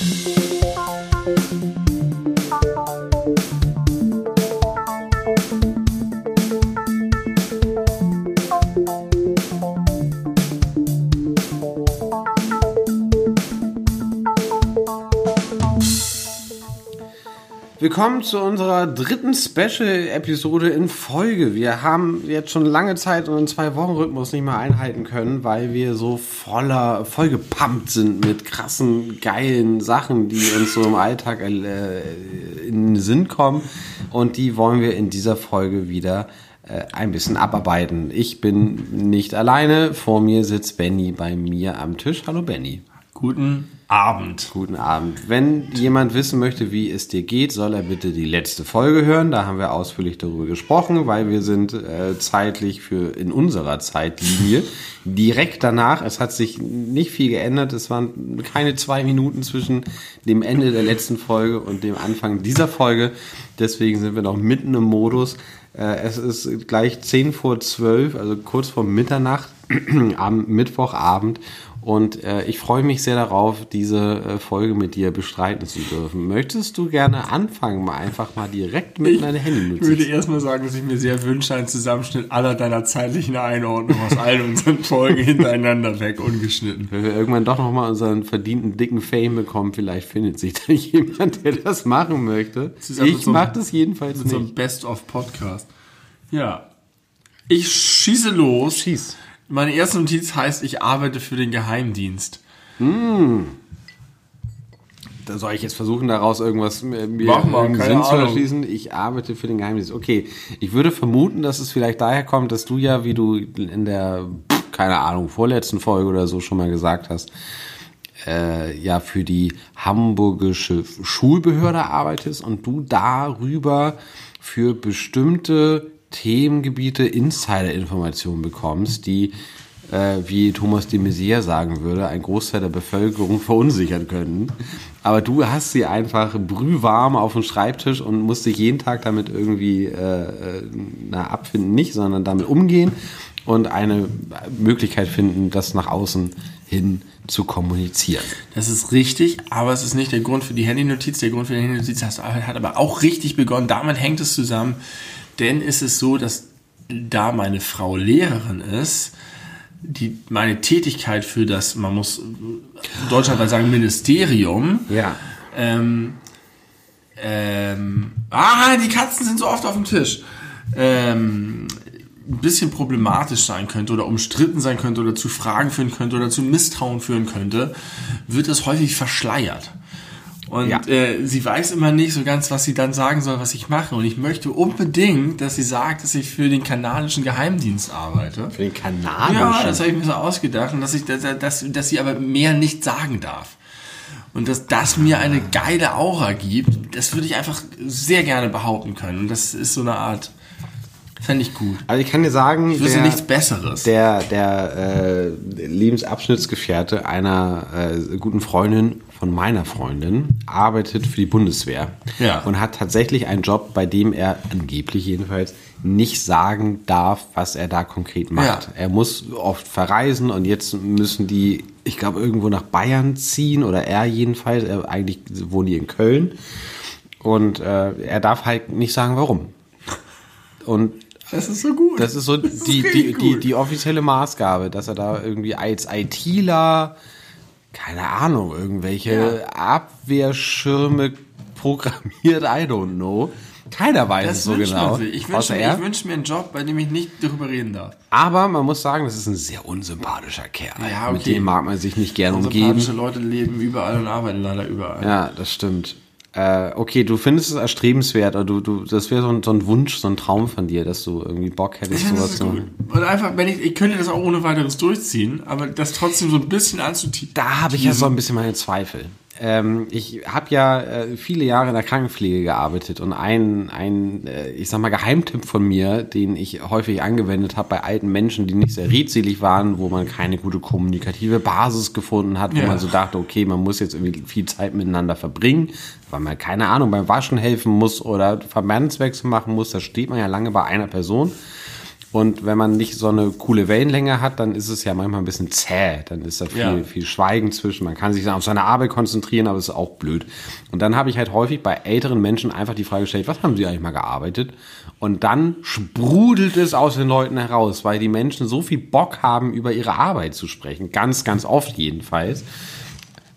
Música Willkommen zu unserer dritten Special-Episode in Folge. Wir haben jetzt schon lange Zeit unseren Zwei-Wochen-Rhythmus nicht mehr einhalten können, weil wir so voller, vollgepumpt sind mit krassen, geilen Sachen, die uns so im Alltag äh, in den Sinn kommen. Und die wollen wir in dieser Folge wieder äh, ein bisschen abarbeiten. Ich bin nicht alleine. Vor mir sitzt Benny bei mir am Tisch. Hallo Benny. Guten Abend. Guten Abend. Wenn jemand wissen möchte, wie es dir geht, soll er bitte die letzte Folge hören. Da haben wir ausführlich darüber gesprochen, weil wir sind äh, zeitlich für in unserer Zeitlinie direkt danach. Es hat sich nicht viel geändert. Es waren keine zwei Minuten zwischen dem Ende der letzten Folge und dem Anfang dieser Folge. Deswegen sind wir noch mitten im Modus. Äh, es ist gleich zehn vor zwölf, also kurz vor Mitternacht am Mittwochabend und äh, ich freue mich sehr darauf, diese äh, Folge mit dir bestreiten zu dürfen. Möchtest du gerne anfangen, mal einfach mal direkt mit meiner Handy Ich würde erstmal sagen, dass ich mir sehr wünsche, einen Zusammenschnitt aller deiner zeitlichen Einordnung aus allen unseren Folgen hintereinander weg, ungeschnitten. Wenn wir irgendwann doch nochmal unseren verdienten dicken Fame bekommen, vielleicht findet sich da jemand, der das machen möchte. also ich so mache das jedenfalls mit nicht. so einem Best-of-Podcast. Ja. Ich schieße los. Schieß. Meine erste Notiz heißt, ich arbeite für den Geheimdienst. Da soll ich jetzt versuchen, daraus irgendwas äh, mir Mach mal, Sinn zu erschließen. Ich arbeite für den Geheimdienst. Okay, ich würde vermuten, dass es vielleicht daher kommt, dass du ja, wie du in der, keine Ahnung, vorletzten Folge oder so schon mal gesagt hast, äh, ja für die hamburgische Schulbehörde arbeitest und du darüber für bestimmte Themengebiete Insider-Informationen bekommst, die, äh, wie Thomas de Maizière sagen würde, ein Großteil der Bevölkerung verunsichern können. Aber du hast sie einfach brühwarm auf dem Schreibtisch und musst dich jeden Tag damit irgendwie äh, äh, na, abfinden, nicht, sondern damit umgehen und eine Möglichkeit finden, das nach außen hin zu kommunizieren. Das ist richtig, aber es ist nicht der Grund für die Handynotiz. Der Grund für die Handynotiz hat, hat aber auch richtig begonnen. Damit hängt es zusammen, denn es ist so, dass da meine Frau Lehrerin ist, die meine Tätigkeit für das, man muss deutschlandweit sagen, Ministerium, Ja. ähm, ähm, ah, die Katzen sind so oft auf dem Tisch. Ähm, ein bisschen problematisch sein könnte oder umstritten sein könnte oder zu Fragen führen könnte oder zu Misstrauen führen könnte, wird das häufig verschleiert. Und Ja. äh, sie weiß immer nicht so ganz, was sie dann sagen soll, was ich mache. Und ich möchte unbedingt, dass sie sagt, dass ich für den kanadischen Geheimdienst arbeite. Für den kanadischen. Ja, das habe ich mir so ausgedacht. Und dass, ich, dass, dass, dass sie aber mehr nicht sagen darf. Und dass das mir eine geile Aura gibt, das würde ich einfach sehr gerne behaupten können. Und das ist so eine Art, fände ich gut. also ich kann dir sagen, Ich wüsste der- nichts Besseres. der, der äh, Lebensabschnittsgefährte einer äh, guten Freundin von meiner Freundin arbeitet für die Bundeswehr Ja. und hat tatsächlich einen Job, bei dem er angeblich jedenfalls nicht sagen darf, was er da konkret macht. Ja. Er muss oft verreisen und jetzt müssen die, ich glaube, irgendwo nach Bayern ziehen oder er jedenfalls. Er, eigentlich wohnen die in Köln und äh, er darf halt nicht sagen, warum. Und das ist so gut. das ist so ist die, die, richtig die, gut. die offizielle Maßgabe, dass er da irgendwie als ITler, keine Ahnung, irgendwelche Abwehrschirme programmiert, I don't know. Keiner weiß es das so wünscht genau. Ich wünsche, mir, ich wünsche mir einen Job, bei dem ich nicht darüber reden darf. Aber man muss sagen, das ist ein sehr unsympathischer Kerl. Ja, Mit okay. dem mag man sich nicht gern umgeben. Sympathische Leute leben überall und arbeiten leider überall. Ja, das stimmt. Äh, okay, du findest es erstrebenswert, oder du, du, das wäre so ein, so ein Wunsch, so ein Traum von dir, dass du irgendwie Bock hättest, Ich finde, sowas zu gut. Und einfach, wenn ich, ich könnte das auch ohne weiteres durchziehen, aber das trotzdem so ein bisschen anzutiefen. Da habe ich ja so ein bisschen meine Zweifel. Ähm, ich habe ja äh, viele Jahre in der Krankenpflege gearbeitet und ein, ein äh, ich sag mal, Geheimtipp von mir, den ich häufig angewendet habe bei alten Menschen, die nicht sehr redselig waren, wo man keine gute kommunikative Basis gefunden hat, wo Ja. man so dachte, okay, man muss jetzt irgendwie viel Zeit miteinander verbringen, weil man, keine Ahnung, beim Waschen helfen muss oder Verbandswechsel machen muss, da steht man ja lange bei einer Person. Und wenn man nicht so eine coole Wellenlänge hat, dann ist es ja manchmal ein bisschen zäh. Dann ist da viel, Ja. viel Schweigen zwischen. Man kann sich dann auf seine Arbeit konzentrieren, aber es ist auch blöd. Und dann habe ich halt häufig bei älteren Menschen einfach die Frage gestellt, was haben sie eigentlich mal gearbeitet? Und dann sprudelt es aus den Leuten heraus, weil die Menschen so viel Bock haben, über ihre Arbeit zu sprechen. Ganz, ganz oft jedenfalls.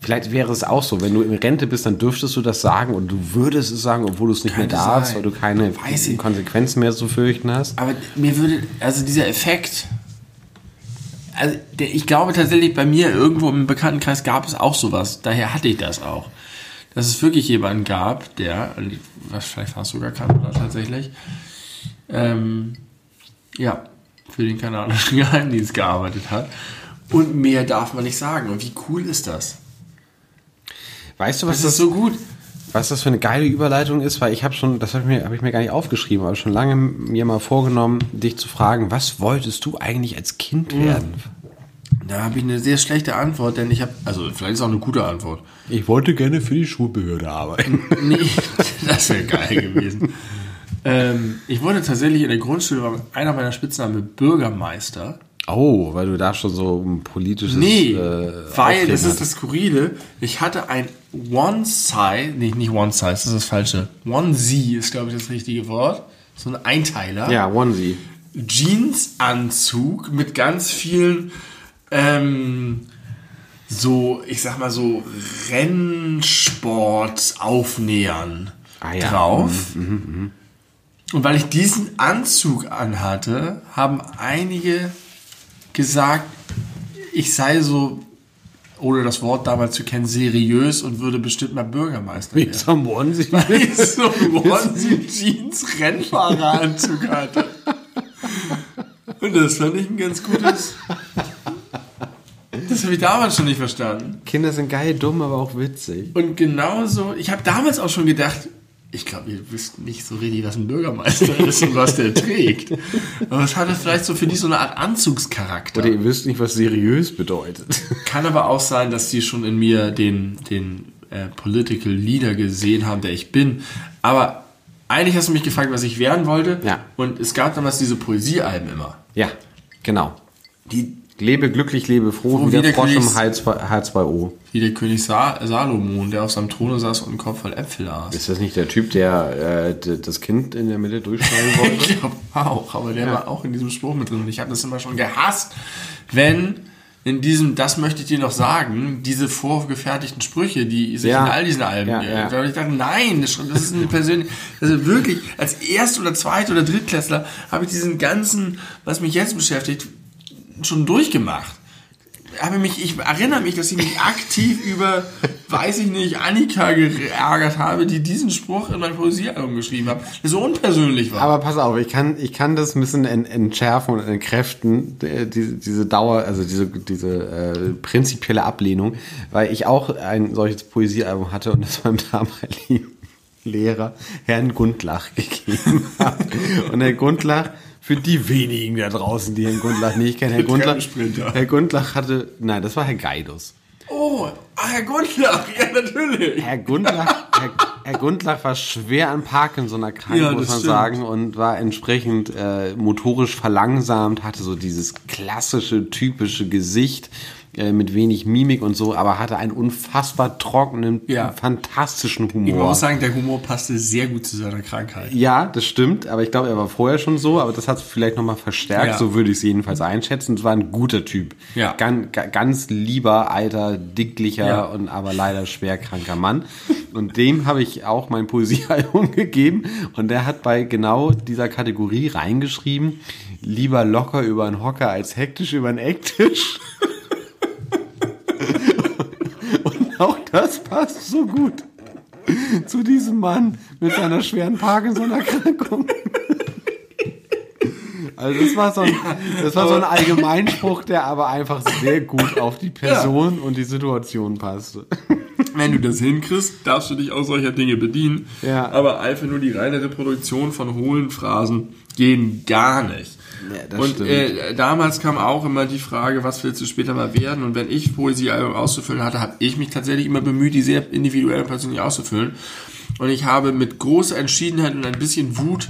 Vielleicht wäre es auch so, wenn du in Rente bist, dann dürftest du das sagen und du würdest es sagen, obwohl du es nicht Könnte mehr darfst, sein. weil du keine. Konsequenzen mehr zu fürchten hast. Aber mir würde, also dieser Effekt, also der, ich glaube tatsächlich, bei mir irgendwo im Bekanntenkreis gab es auch sowas. Daher hatte ich das auch. Dass es wirklich jemanden gab, der, was vielleicht fast sogar Kanada tatsächlich, ähm, ja, für den kanadischen Geheimdienst gearbeitet hat. Und mehr darf man nicht sagen. Und wie cool ist das? Weißt du, was Das ist so gut. Was das für eine geile Überleitung ist, weil ich habe schon, das habe ich, mir, hab ich mir gar nicht aufgeschrieben, aber schon lange mir mal vorgenommen, dich zu fragen, was wolltest du eigentlich als Kind werden? Da habe ich eine sehr schlechte Antwort, denn ich habe, also vielleicht ist auch eine gute Antwort. Ich wollte gerne für die Schulbehörde arbeiten. Nee, das wäre geil gewesen. ähm, ich wurde tatsächlich in der Grundschule, war einer meiner Spitznamen Bürgermeister. Oh, weil du da schon so ein politisches. Nee, äh, weil, das ist das Skurrile, ich hatte ein One-Size, nee, nicht One-Size, das ist das Falsche. One-Z ist, glaube ich, das richtige Wort. So ein Einteiler. Ja, Onesie. Jeansanzug mit ganz vielen ähm, so, ich sag mal so Rennsport-Aufnähern Ah ja. drauf. Und weil ich diesen Anzug anhatte, haben einige gesagt, ich sei so, ohne das Wort damals zu kennen, seriös und würde bestimmt mal Bürgermeister werden. ich so einen Onesie-Jeans-Rennfahreranzug hatte. Und das fand ich ein ganz gutes. Das habe ich damals schon nicht verstanden. Kinder sind geil, dumm, aber auch witzig. Und genauso, ich habe damals auch schon gedacht, ich glaube, ihr wisst nicht so richtig, was ein Bürgermeister ist und was der trägt. Aber es hatte vielleicht so für die so eine Art Anzugscharakter. Oder ihr wisst nicht, was seriös bedeutet. Kann aber auch sein, dass die schon in mir den, den äh, Political Leader gesehen haben, der ich bin. Aber eigentlich hast du mich gefragt, was ich werden wollte. Ja. Und es gab damals diese Poesiealben immer. Ja, genau. Die, Lebe glücklich, lebe froh, wie wie der Frosch im Königs- H2O. wie der König Sa Salomon, der auf seinem Throne saß und einen Kopf voll Äpfel aß. Ist das nicht der Typ, der äh, das Kind in der Mitte durchschneiden wollte? Ich glaube auch, aber der war auch in diesem Spruch mit drin. Und ich habe das immer schon gehasst, wenn in diesem, das möchte ich dir noch sagen, diese vorgefertigten Sprüche, die sich Ja. in all diesen Alben, Ja, ja. da habe ich gedacht, nein, das ist ein persönlich, also wirklich, als Erst- oder Zweit- oder Drittklässler habe ich diesen ganzen, was mich jetzt beschäftigt, schon durchgemacht. Habe mich, ich erinnere mich, dass ich mich aktiv über, weiß ich nicht, Annika geärgert habe, die diesen Spruch in mein Poesiealbum geschrieben hat, der so unpersönlich war. Aber pass auf, ich kann, ich kann das ein bisschen ent, entschärfen und entkräften, diese, diese Dauer, also diese, diese äh, prinzipielle Ablehnung, weil ich auch ein solches Poesiealbum hatte und das meinem damaligen Lehrer Herrn Gundlach gegeben habe. Und Herr Gundlach, für die wenigen da draußen, die Herrn Gundlach nicht kennen, Herr Gundlach. Herr Gundlach hatte, nein, das war Herr Geidus. Oh, ah, Herr Gundlach, ja natürlich. Herr Gundlach, Herr, Herr Gundlach war schwer an Parkinson erkrankt, Ja, muss man stimmt. sagen, und war entsprechend äh, motorisch verlangsamt, hatte so dieses klassische, typische Gesicht äh, mit wenig Mimik und so, aber hatte einen unfassbar trockenen, Ja. fantastischen Ich Humor. muss sagen, der Humor passte sehr gut zu seiner Krankheit. Ja, das stimmt, aber ich glaube, er war vorher schon so, aber das hat es vielleicht nochmal verstärkt, Ja. so würde ich es jedenfalls einschätzen. Es war ein guter Typ. Ja. Ganz, ganz lieber, alter, dicklicher Ja. und aber leider schwer kranker Mann. Und dem habe ich auch mein Poesiealbum gegeben und der hat bei genau dieser Kategorie reingeschrieben, lieber locker über einen Hocker als hektisch über einen Ecktisch. Und auch das passt so gut zu diesem Mann mit seiner schweren Parkinson-Erkrankung. Also das war so ein, das war so ein Allgemeinspruch, der aber einfach sehr gut auf die Person und die Situation passte. Wenn du das hinkriegst, darfst du dich auch solcher Dinge bedienen. Ja. Aber einfach nur die reine Reproduktion von hohlen Phrasen gehen gar nicht. Ja, und äh, damals kam auch immer die Frage, was willst du später mal werden? Und wenn ich Poesiealbum auszufüllen hatte, habe ich mich tatsächlich immer bemüht, die sehr individuell und persönlich auszufüllen. Und ich habe mit großer Entschiedenheit und ein bisschen Wut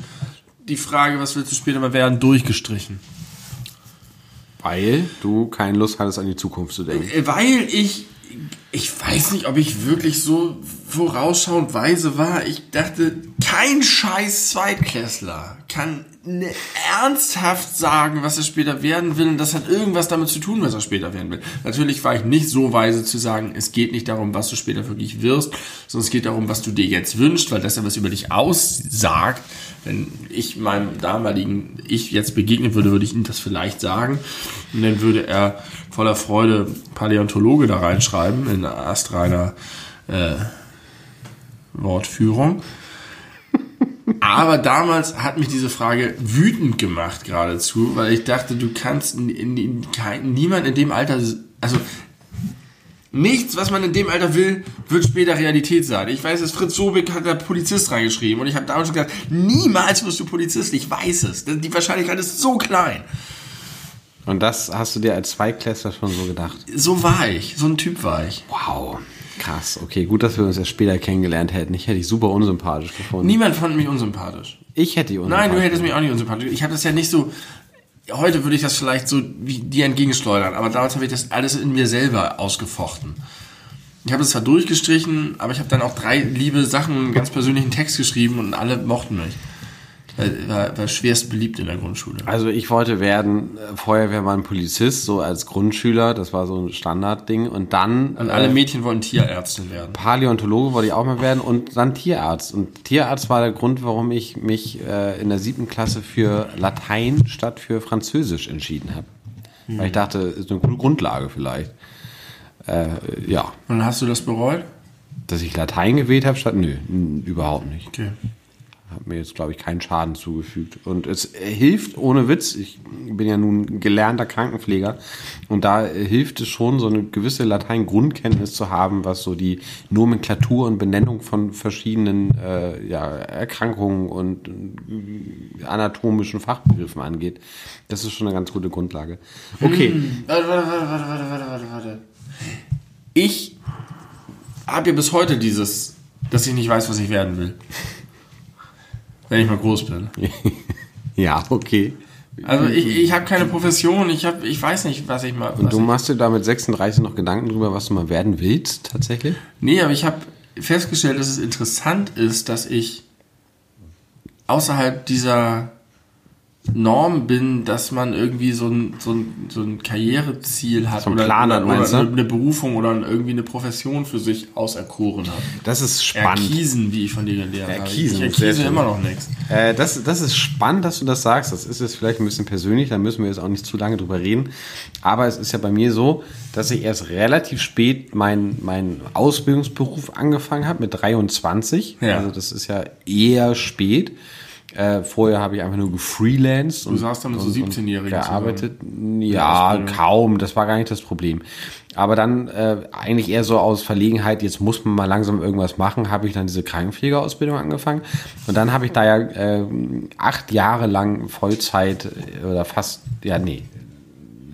die Frage, was willst du später mal werden, durchgestrichen. Weil du keine Lust hattest, an die Zukunft zu denken. Äh, Weil ich, ich weiß nicht, ob ich wirklich so vorausschauend weise war. Ich dachte, kein scheiß Zweitklässler kann ne, ernsthaft sagen, was er später werden will. Und das hat irgendwas damit zu tun, was er später werden will. Natürlich war ich nicht so weise zu sagen, es geht nicht darum, was du später wirklich wirst, sondern es geht darum, was du dir jetzt wünschst, weil das ja was über dich aussagt. Wenn ich meinem damaligen Ich jetzt begegnen würde, würde ich ihm das vielleicht sagen. Und dann würde er voller Freude Paläontologe da reinschreiben in astreiner äh, Wortführung. Aber damals hat mich diese Frage wütend gemacht geradezu, weil ich dachte, du kannst in, in, in, niemand in dem Alter, also nichts, was man in dem Alter will, wird später Realität sein. Ich weiß es, Fritz Sobek hat da Polizist reingeschrieben und ich habe damals schon gesagt, niemals wirst du Polizist, ich weiß es. Die Wahrscheinlichkeit ist so klein. Und das hast du dir als Zweiklässler schon so gedacht? So war ich, so ein Typ war ich. Wow. Krass, okay, gut, dass wir uns ja später kennengelernt hätten. Ich hätte dich super unsympathisch gefunden. Niemand fand mich unsympathisch. Ich hätte die unsympathisch. Nein, du hättest mich auch nicht unsympathisch. Ich habe das ja nicht so. Heute würde ich das vielleicht so wie dir entgegenschleudern, aber damals habe ich das alles in mir selber ausgefochten. Ich habe es zwar durchgestrichen, aber ich habe dann auch drei liebe Sachen, einen ganz persönlichen Text geschrieben und alle mochten mich. War, war, schwerst beliebt in der Grundschule. Also ich wollte werden äh, Feuerwehrmann, Polizist, so als Grundschüler, das war so ein Standardding. Und dann Und alle Mädchen wollten Tierärztin werden. Paläontologe wollte ich auch mal werden und dann Tierarzt. Und Tierarzt war der Grund, warum ich mich äh, in der siebten Klasse für Latein statt für Französisch entschieden habe. Weil ich dachte, ist eine coole Grundlage vielleicht. Äh, ja, Und dann hast du das bereut? dass ich Latein gewählt habe statt, nö, überhaupt nicht. Okay. Hat mir jetzt, glaube ich, keinen Schaden zugefügt. Und es hilft ohne Witz. Ich bin ja nun gelernter Krankenpfleger. Und da hilft es schon, so eine gewisse Latein-Grundkenntnis zu haben, was so die Nomenklatur und Benennung von verschiedenen äh, ja, Erkrankungen und äh, anatomischen Fachbegriffen angeht. Das ist schon eine ganz gute Grundlage. Okay. Warte, warte, warte, warte, warte, warte, warte. Ich habe ja bis heute dieses, dass ich nicht weiß, was ich werden will. Wenn ich mal groß bin. Ja, okay. Also ich, ich habe keine Profession, ich habe, ich weiß nicht, was ich mal. Und du machst dir da mit 36 noch Gedanken drüber, was du mal werden willst, tatsächlich? nee, aber ich habe festgestellt, dass es interessant ist, dass ich außerhalb dieser Norm bin, dass man irgendwie so ein, so ein, so ein Karriereziel hat So ein oder, Plan hat, oder, oder eine Berufung oder irgendwie eine Profession für sich auserkoren hat. Das ist spannend. Erkiesen, wie ich von dir gelernt habe. Erkiesen, Ich erkiese immer noch nichts. Äh, das, das ist spannend, dass du das sagst. Das ist jetzt vielleicht ein bisschen persönlich, da müssen wir jetzt auch nicht zu lange drüber reden. Aber es ist ja bei mir so, dass ich erst relativ spät meinen mein Ausbildungsberuf angefangen habe, mit 23. Ja. Also das ist ja eher spät. Äh, vorher habe ich einfach nur gefreelanced. Du saßt dann mit so 17-Jährigen gearbeitet. Ja, Ausbildung. kaum. Das war gar nicht das Problem. Aber dann äh, eigentlich eher so aus Verlegenheit, jetzt muss man mal langsam irgendwas machen, habe ich dann diese Krankenpflegeausbildung angefangen. Und dann habe ich da ja äh, acht Jahre lang Vollzeit äh, oder fast, ja nee,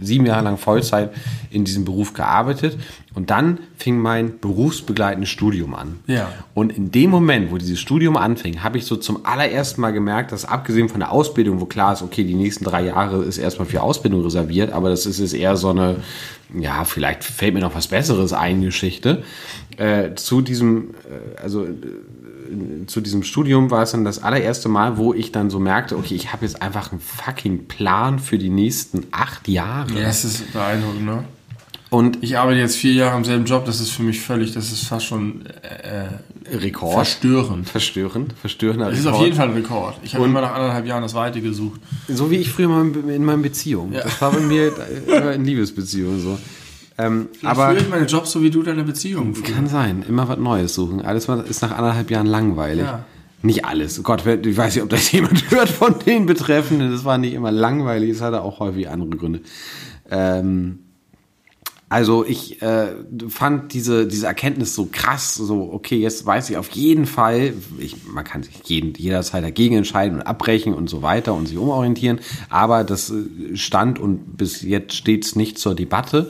sieben Jahre lang Vollzeit in diesem Beruf gearbeitet. Und dann fing mein berufsbegleitendes Studium an. Ja. Und in dem Moment, wo dieses Studium anfing, habe ich so zum allerersten Mal gemerkt, dass abgesehen von der Ausbildung, wo klar ist, okay, die nächsten drei Jahre ist erstmal für Ausbildung reserviert, aber das ist jetzt eher so eine, ja, vielleicht fällt mir noch was Besseres ein, Geschichte. Äh, zu diesem, äh, also zu diesem Studium war es dann das allererste Mal, wo ich dann so merkte, okay, ich habe jetzt einfach einen fucking Plan für die nächsten acht Jahre. Ja, das ist beeindruckend, ne? Und Ich arbeite jetzt vier Jahre im selben Job, das ist für mich völlig, das ist fast schon äh, Rekord. verstörend. Verstörend, verstörender Das ist auf jeden Fall ein Rekord. Ich habe immer nach anderthalb Jahren das Weite gesucht. So wie ich früher in meinen Beziehungen. Ja. Das war bei mir immer in Liebesbeziehungen so. Ähm, aber führe ich meine Jobs so wie du deine Beziehung führst. kann sein, immer was Neues suchen. Alles ist nach anderthalb Jahren langweilig. Ja. Nicht alles. Oh Gott, ich weiß nicht, ob das jemand hört von den Betreffenden. Das war nicht immer langweilig, es hatte auch häufig andere Gründe. Ähm, also ich äh, fand diese, diese Erkenntnis so krass, so okay, jetzt weiß ich auf jeden Fall, ich, man kann sich jeden, jederzeit dagegen entscheiden und abbrechen und so weiter und sich umorientieren, aber das äh, stand und bis jetzt steht's nicht zur Debatte.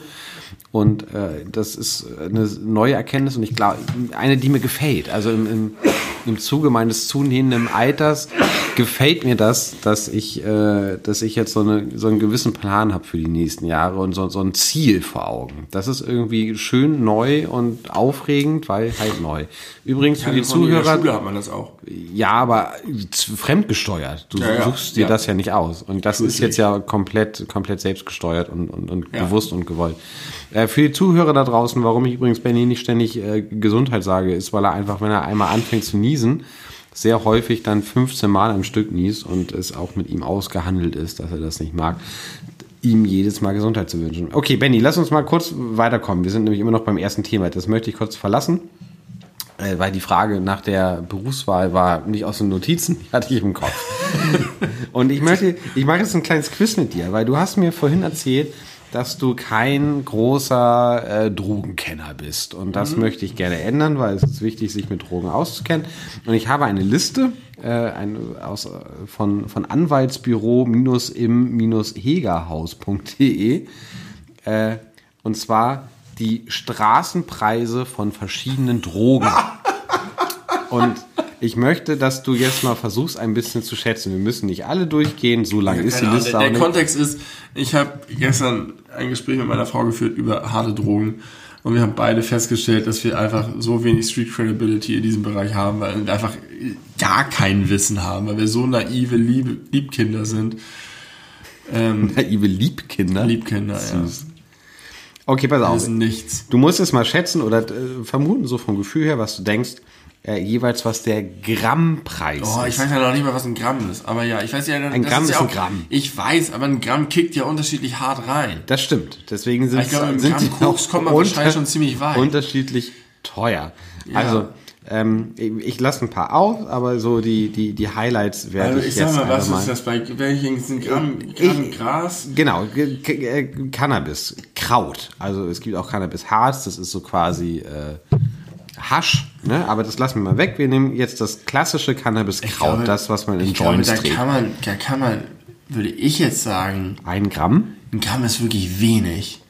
Und äh, das ist eine neue Erkenntnis und ich glaube, eine, die mir gefällt. Also im, im, im Zuge meines zunehmenden Alters gefällt mir das, dass ich, äh, dass ich jetzt so, eine, so einen gewissen Plan habe für die nächsten Jahre und so, so ein Ziel vor Augen. Das ist irgendwie schön neu und aufregend, weil halt neu. Übrigens für die Zuhörer. Schule hat man das auch. Ja, aber fremdgesteuert. Du Ja, ja. suchst dir das ja nicht aus. Und das ist jetzt ja komplett, komplett selbstgesteuert und, und, und bewusst und gewollt. Äh, für die Zuhörer da draußen, warum ich übrigens Benny nicht ständig äh, Gesundheit sage, ist, weil er einfach, wenn er einmal anfängt zu niesen, sehr häufig dann 15 Mal am Stück niest und es auch mit ihm ausgehandelt ist, dass er das nicht mag, ihm jedes Mal Gesundheit zu wünschen. Okay, Benny, lass uns mal kurz weiterkommen. Wir sind nämlich immer noch beim ersten Thema. Das möchte ich kurz verlassen äh, weil die Frage nach der Berufswahl war nicht aus den Notizen, die hatte ich im Kopf. Und ich möchte, ich mache jetzt ein kleines Quiz mit dir, weil du hast mir vorhin erzählt, dass du kein großer äh, Drogenkenner bist. Und das möchte ich gerne ändern, weil es ist wichtig, sich mit Drogen auszukennen. Und ich habe eine Liste äh, eine, aus, äh, von, von Anwaltsbüro-im-hegerhaus.de äh, und zwar die Straßenpreise von verschiedenen Drogen. Und ich möchte, dass du jetzt mal versuchst, ein bisschen zu schätzen. Wir müssen nicht alle durchgehen, so lang ist die Ahnung, Liste der der nicht. Kontext ist, ich habe gestern ein Gespräch mit meiner Frau geführt über harte Drogen und wir haben beide festgestellt, dass wir einfach so wenig Street Credibility in diesem Bereich haben, weil wir einfach gar kein Wissen haben, weil wir so naive Liebe, Liebkinder sind. Ähm, Naive Liebkinder. Liebkinder, ja. Süß. Okay, pass Wir auf. wissen nichts. Du musst es mal schätzen oder äh, vermuten, so vom Gefühl her, was du denkst, äh, jeweils was der Grammpreis Oh, ich ist. weiß ja noch nicht mal, was ein Gramm ist. Aber ja, ich weiß ja, Ein Gramm ja ist ein auch, Gramm. Ich weiß, aber ein Gramm kickt ja unterschiedlich hart rein. Das stimmt. Deswegen sind, Ich glaube, im sind Gramm sie Koks kommt man wahrscheinlich schon ziemlich weit. unterschiedlich teuer. Also, ähm, ich, lasse ein paar auf, aber so die, die, die Highlights werde Also ich, ich sag jetzt mal, was einfach ist das bei welchen sind Gramm, Ich- Gramm Gras? Genau, äh, Cannabis, Kraut. Also es gibt auch Cannabis-Harz, das ist so quasi äh, Hasch, ne? aber das lassen wir mal weg. Wir nehmen jetzt das klassische Cannabis-Kraut, glaube- das, was man in Ich glaube, Joints da trägt. kann man, da kann man, würde ich jetzt sagen, Ein Gramm? ein Gramm ist wirklich wenig.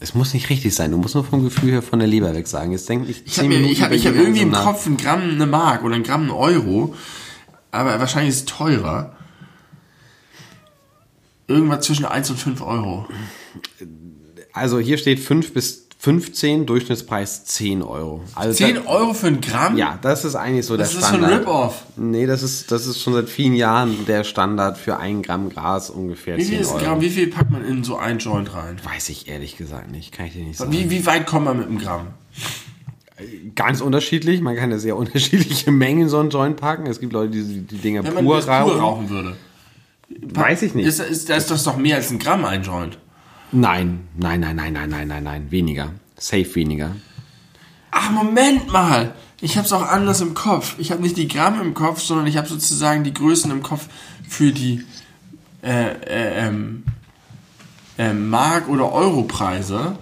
Es muss nicht richtig sein, du musst nur vom Gefühl her von der Leber weg sagen. Jetzt denk nicht Ich habe ich hab, ich hab irgendwie im Kopf ein Gramm eine Mark oder ein Gramm ein Euro, aber wahrscheinlich ist es teurer. Irgendwas zwischen 1 und 5 Euro. Also hier steht 5 bis 15, Durchschnittspreis 10 Euro. Also 10 da, Euro für ein Gramm? Ja, das ist eigentlich so Das der ist so ein Standard. Rip-Off. Nee, das ist, das ist schon seit vielen Jahren der Standard für ein Gramm Gras ungefähr Wie 10 viel ist. Gramm? Wie viel packt man in so ein Joint rein? Weiß ich ehrlich gesagt nicht, kann ich dir nicht sagen. Wie, wie weit kommt man mit einem Gramm? Ganz unterschiedlich, man kann ja sehr unterschiedliche Mengen in so einen Joint packen. Es gibt Leute, die die Dinger Wenn man pur das pur rauchen. rauchen würde. Weiß ich nicht. Ist, ist, da ist das doch mehr als ein Gramm ein Joint. Nein, nein, nein, nein, nein, nein, nein, nein, weniger. Safe weniger. Ach, Moment mal. Ich habe es auch anders im Kopf. Ich habe nicht die Gramm im Kopf, sondern ich habe sozusagen die Größen im Kopf für die äh, äh, ähm, äh, Mark- oder Europreise.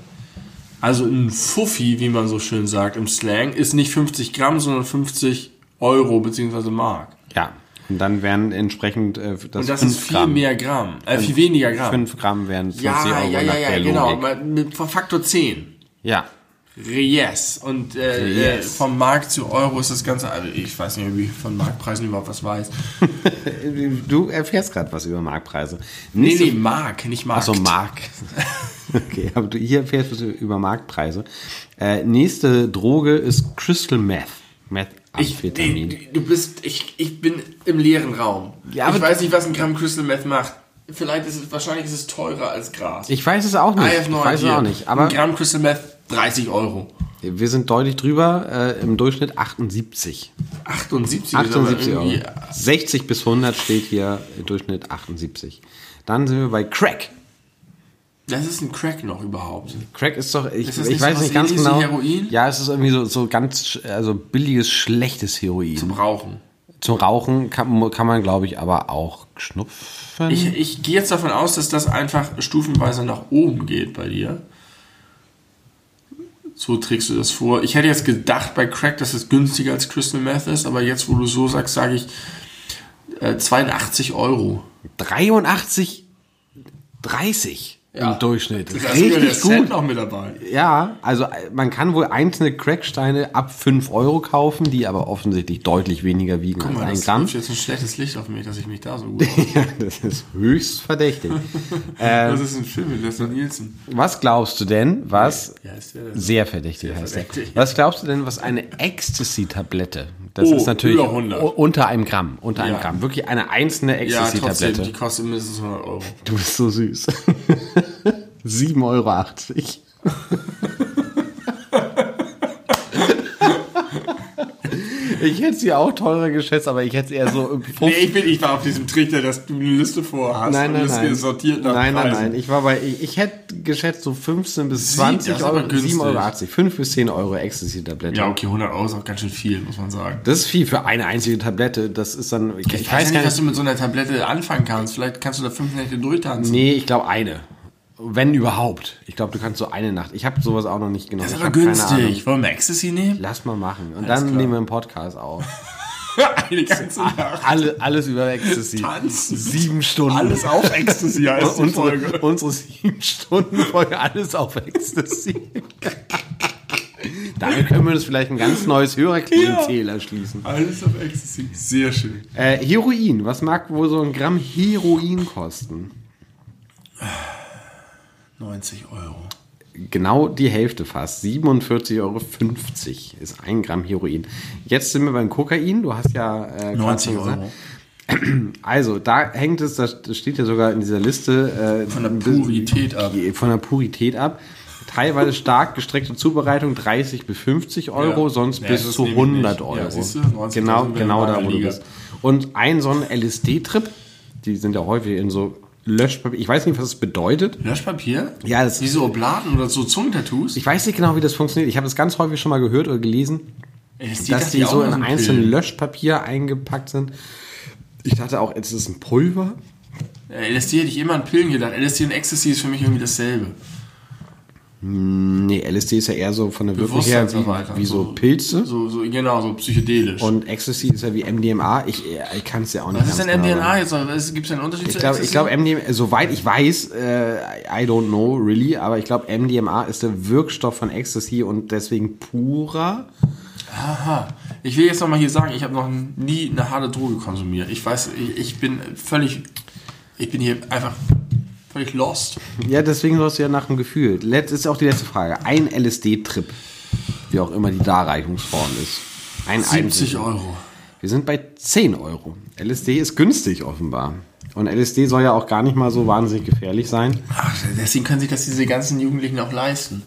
Also ein Fuffi, wie man so schön sagt im Slang, ist nicht 50 Gramm, sondern 50 Euro bzw. Mark. Ja. Und dann wären entsprechend äh, das, Und das 5 ist viel Gramm. mehr Gramm. Äh, viel weniger Gramm. 5 Gramm wären 50 ja, Euro ja, nach ja, ja, der genau. Logik. Mit Faktor 10. Ja. Yes. Und äh, Yes. Äh, vom Markt zu Euro ist das Ganze, also ich weiß nicht, ob ich von Marktpreisen überhaupt was weiß. Du erfährst gerade was über Marktpreise. Nee, Nächste- nee, Mark, nicht Markt. Achso, Mark. okay, aber du, hier erfährst du über Marktpreise. Äh, nächste Droge ist Crystal Meth. Ich, Methamphetamin. nee, du bist, ich, ich bin im leeren Raum. Ja, ich weiß nicht, was ein Gramm Crystal Meth macht. Vielleicht ist es, wahrscheinlich ist es teurer als Gras. Ich weiß es auch nicht. Ich weiß es auch nicht. Aber ein Gramm Crystal Meth 30 Euro. wir sind deutlich drüber. Äh, Im Durchschnitt 78. 78, ist 78 aber Euro. irgendwie- 60 bis 100 steht hier im Durchschnitt 78. Dann sind wir bei Crack. Das ist ein Crack noch überhaupt. Crack ist doch, ich, Ist ich nicht weiß sowas nicht ganz genau. Heroin? Ja, es ist irgendwie so, so ganz, also billiges, schlechtes Heroin. Zum Rauchen. Zum Rauchen kann, kann man, glaube ich, aber auch schnupfen. Ich, ich gehe jetzt davon aus, dass das einfach stufenweise nach oben geht bei dir. So trägst du das vor. Ich hätte jetzt gedacht bei Crack, dass es günstiger als Crystal Meth ist, aber jetzt, wo du so sagst, sage ich äh, 82 Euro. 83, 30. im Durchschnitt. Da ist Richtig Cent gut. noch mit dabei. Ja, also man kann wohl einzelne Cracksteine ab 5 Euro kaufen, die aber offensichtlich deutlich weniger wiegen Guck als ein das Gramm. wirft jetzt ein schlechtes Licht auf mich, dass ich mich da so gut Ja, das ist höchst verdächtig. Das ist ein Film mit Leslie Nielsen. Was glaubst du denn, was heißt denn? sehr verdächtig heißt der. verdächtig. Was glaubst du denn, was eine Ecstasy-Tablette? Das Oh, ist natürlich über 100. u- unter einem Gramm, unter einem Ja. Gramm. Wirklich eine einzelne Ja, trotzdem, Ecstasy-Tablette. die kostet mindestens 100 Euro. Du bist so süß. 7,80 Euro. Ich hätte sie auch teurer geschätzt, aber ich hätte es eher so Nee, ich, bin, ich war auf diesem Trichter, dass du eine Liste vorhast Nein, nein, das nein. sortiert nach nein, nein, Preisen. nein. Ich war bei, ich, ich hätte geschätzt so 15 bis Sie- 20 das ist aber Euro, günstig. 7,80 Euro, 5 bis 10 Euro Ecstasy-Tablette. Ja, okay, 100 Euro ist auch ganz schön viel, muss man sagen. Das ist viel für eine einzige Tablette. Das ist dann, ich, Ich, weiß ja nicht, was du mit so einer Tablette anfangen kannst. Vielleicht kannst du da fünf Nächte durchtanzen. Nee, ich glaube eine. Wenn überhaupt. Ich glaube, du kannst so eine Nacht. Ich habe sowas auch noch nicht genommen. Das ist aber günstig. Wollen wir Ecstasy nehmen? Lass mal machen. Und Alles dann klar. nehmen wir einen Podcast auf. Eine ganze Nacht. Alle, alles über Ecstasy. Tanzen. Sieben Stunden. Alles auf Ecstasy heißt die unsere, Folge. unsere sieben Stunden Folge, alles auf Ecstasy. Damit können wir uns vielleicht ein ganz neues Hörerklientel erschließen. Alles auf Ecstasy. Sehr schön. Äh, Heroin. Was mag wohl so ein Gramm Heroin kosten? 90 Euro. Genau die Hälfte fast. 47,50 Euro ist ein Gramm Heroin. Jetzt sind wir beim Kokain. Du hast ja äh, gerade 90 schon gesagt- Euro. Also, da hängt es, das steht ja sogar in dieser Liste. Äh, Von der Purität ab. Von der Purität ab. Teilweise stark gestreckte Zubereitung 30 bis 50 Euro, Ja. sonst Ja, bis zu nehme ich 100 nicht. Euro. Ja, siehst du, 90.000 genau, genau da, wo du Liga. bist. Und ein so ein LSD-Trip, die sind ja häufig in so Löschpapier. Ich weiß nicht, was es bedeutet. Löschpapier? Ja, das Wie so Obladen oder so Zungentattoos? Ich weiß nicht genau, wie das funktioniert. Ich habe das ganz häufig schon mal gehört oder gelesen, LSD dass die so in einzelnen. Löschpapier eingepackt sind. Ich dachte auch, es ist ein Pulver. LSD hätte ich immer an Pillen gedacht. LSD und Ecstasy ist für mich irgendwie dasselbe. Nee, LSD ist ja eher so von der Wirkung her wie, wie so, so. Pilze. So, so, genau, so psychedelisch. Und Ecstasy ist ja wie MDMA. Ich, ich kann es ja auch nicht Was ist denn genau MDMA sagen. jetzt? Gibt es einen Unterschied Ich zu Ecstasy? ich glaube, MDMA, soweit ich weiß, äh, I don't know really, aber ich glaube, MDMA ist der Wirkstoff von Ecstasy und deswegen purer. Aha. Ich will jetzt noch mal hier sagen, ich habe noch nie eine harte Droge konsumiert. Ich weiß, ich, ich bin völlig, ich bin hier einfach völlig lost. Ja, deswegen sollst du ja nach dem Gefühl. Letzt ist auch die letzte Frage. Ein LSD-Trip, wie auch immer die Darreichungsform ist. Ein 70 einziger. Euro. Wir sind bei 10 Euro. LSD ist günstig offenbar. Und LSD soll ja auch gar nicht mal so wahnsinnig gefährlich sein. Ach, deswegen können sich das diese ganzen Jugendlichen auch leisten.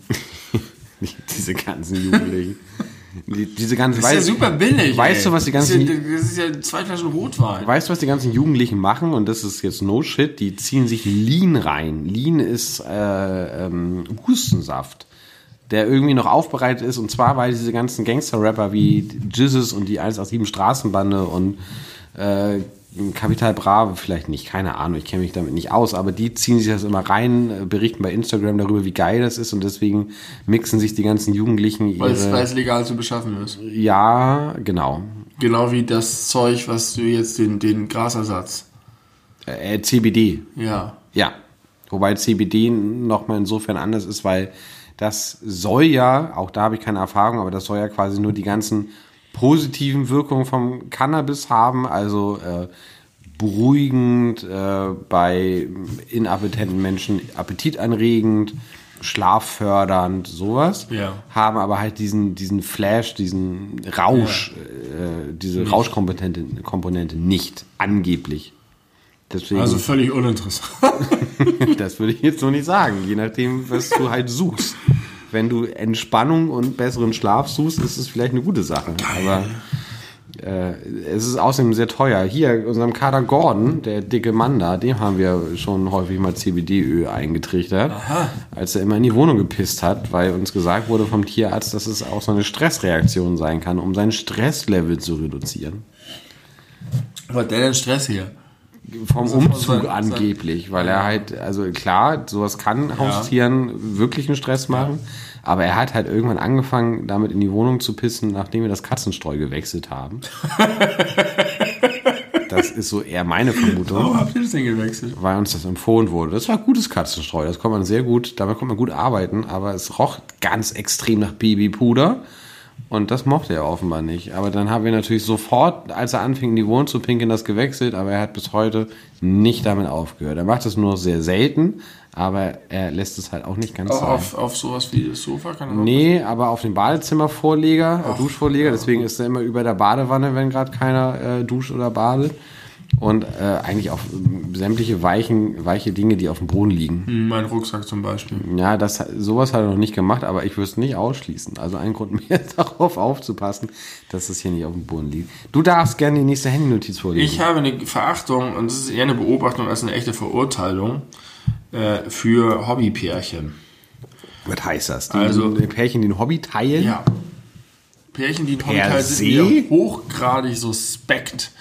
Diese ganzen Jugendlichen. Die, diese ganzen, Das ist ja super billig. Weißt ey. du, was die das ganzen, ist, ja, das ist ja zwei Flaschen Rotwein. weißt du, was die ganzen Jugendlichen machen? Und das ist jetzt no shit. Die ziehen sich Lean rein. Lean ist äh, ähm, Hustensaft, der irgendwie noch aufbereitet ist. Und zwar, weil diese ganzen Gangster-Rapper wie Jizzes und die 187 Straßenbande und äh, Capital Brave vielleicht nicht, keine Ahnung, ich kenne mich damit nicht aus, aber die ziehen sich das immer rein, äh, berichten bei Instagram darüber, wie geil das ist und deswegen mixen sich die ganzen Jugendlichen Weil es, weil ihre... es legal zu beschaffen ist. Ja, genau. Genau wie das Zeug, was du jetzt den, den Grasersatz. Äh, CBD, Ja. Ja, wobei CBD nochmal insofern anders ist, weil das soll ja, auch da habe ich keine Erfahrung, aber das soll ja quasi nur die ganzen positiven Wirkungen vom Cannabis haben, also äh, beruhigend, äh, bei inappetenten Menschen appetitanregend, schlaffördernd, sowas. Ja. Haben aber halt diesen, diesen Flash, diesen Rausch, äh, diese Rauschkomponente Komponente nicht, angeblich. Deswegen Also völlig uninteressant. das würde ich jetzt so nicht sagen, je nachdem, was du halt suchst. Wenn du Entspannung und besseren Schlaf suchst, ist es vielleicht eine gute Sache. Aber äh, es ist außerdem sehr teuer. Hier, unserem Kader Gordon, der dicke Mann da, dem haben wir schon häufig mal CBD-Öl eingetrichtert, als er immer in die Wohnung gepisst hat, weil uns gesagt wurde vom Tierarzt, dass es auch so eine Stressreaktion sein kann, um sein Stresslevel zu reduzieren. Was hat der denn Stress hier? Vom Umzug sein- angeblich, weil er halt, also klar, sowas kann Haustieren wirklichen Stress machen, aber er hat halt irgendwann angefangen, damit in die Wohnung zu pissen, nachdem wir das Katzenstreu gewechselt haben. das ist so eher meine Vermutung. Warum habt ihr das denn gewechselt? Weil uns das empfohlen wurde. Das war gutes Katzenstreu. Das kann man sehr gut, damit kann man gut arbeiten, aber es roch ganz extrem nach Babypuder. Und das mochte er offenbar nicht. Aber dann haben wir natürlich sofort, als er anfing, in die Wohnung zu pinkeln, das gewechselt. Aber er hat bis heute nicht damit aufgehört. Er macht es nur sehr selten, aber er lässt es halt auch nicht ganz Auch sein. auf, auf sowas wie das Sofa kann er Nee, aber auf dem Badezimmervorleger, äh, Duschvorleger, deswegen ist er immer über der Badewanne, wenn gerade keiner äh, duscht oder badet. Und äh, eigentlich auch ähm, sämtliche weichen, weiche Dinge, die auf dem Boden liegen. Hm, Mein Rucksack zum Beispiel. Ja, das, sowas hat er noch nicht gemacht, aber ich würde es nicht ausschließen. Also ein Grund mehr darauf aufzupassen, dass es hier nicht auf dem Boden liegt. Du darfst gerne die nächste Handynotiz vorlesen. Ich habe eine Verachtung, und das ist eher eine Beobachtung als eine echte Verurteilung, äh, für Hobbypärchen. Was heißt das? Die, Also- Pärchen, die ein Hobby teilen? Ja. Pärchen, die ein Hobby teilen, sind hochgradig suspekt.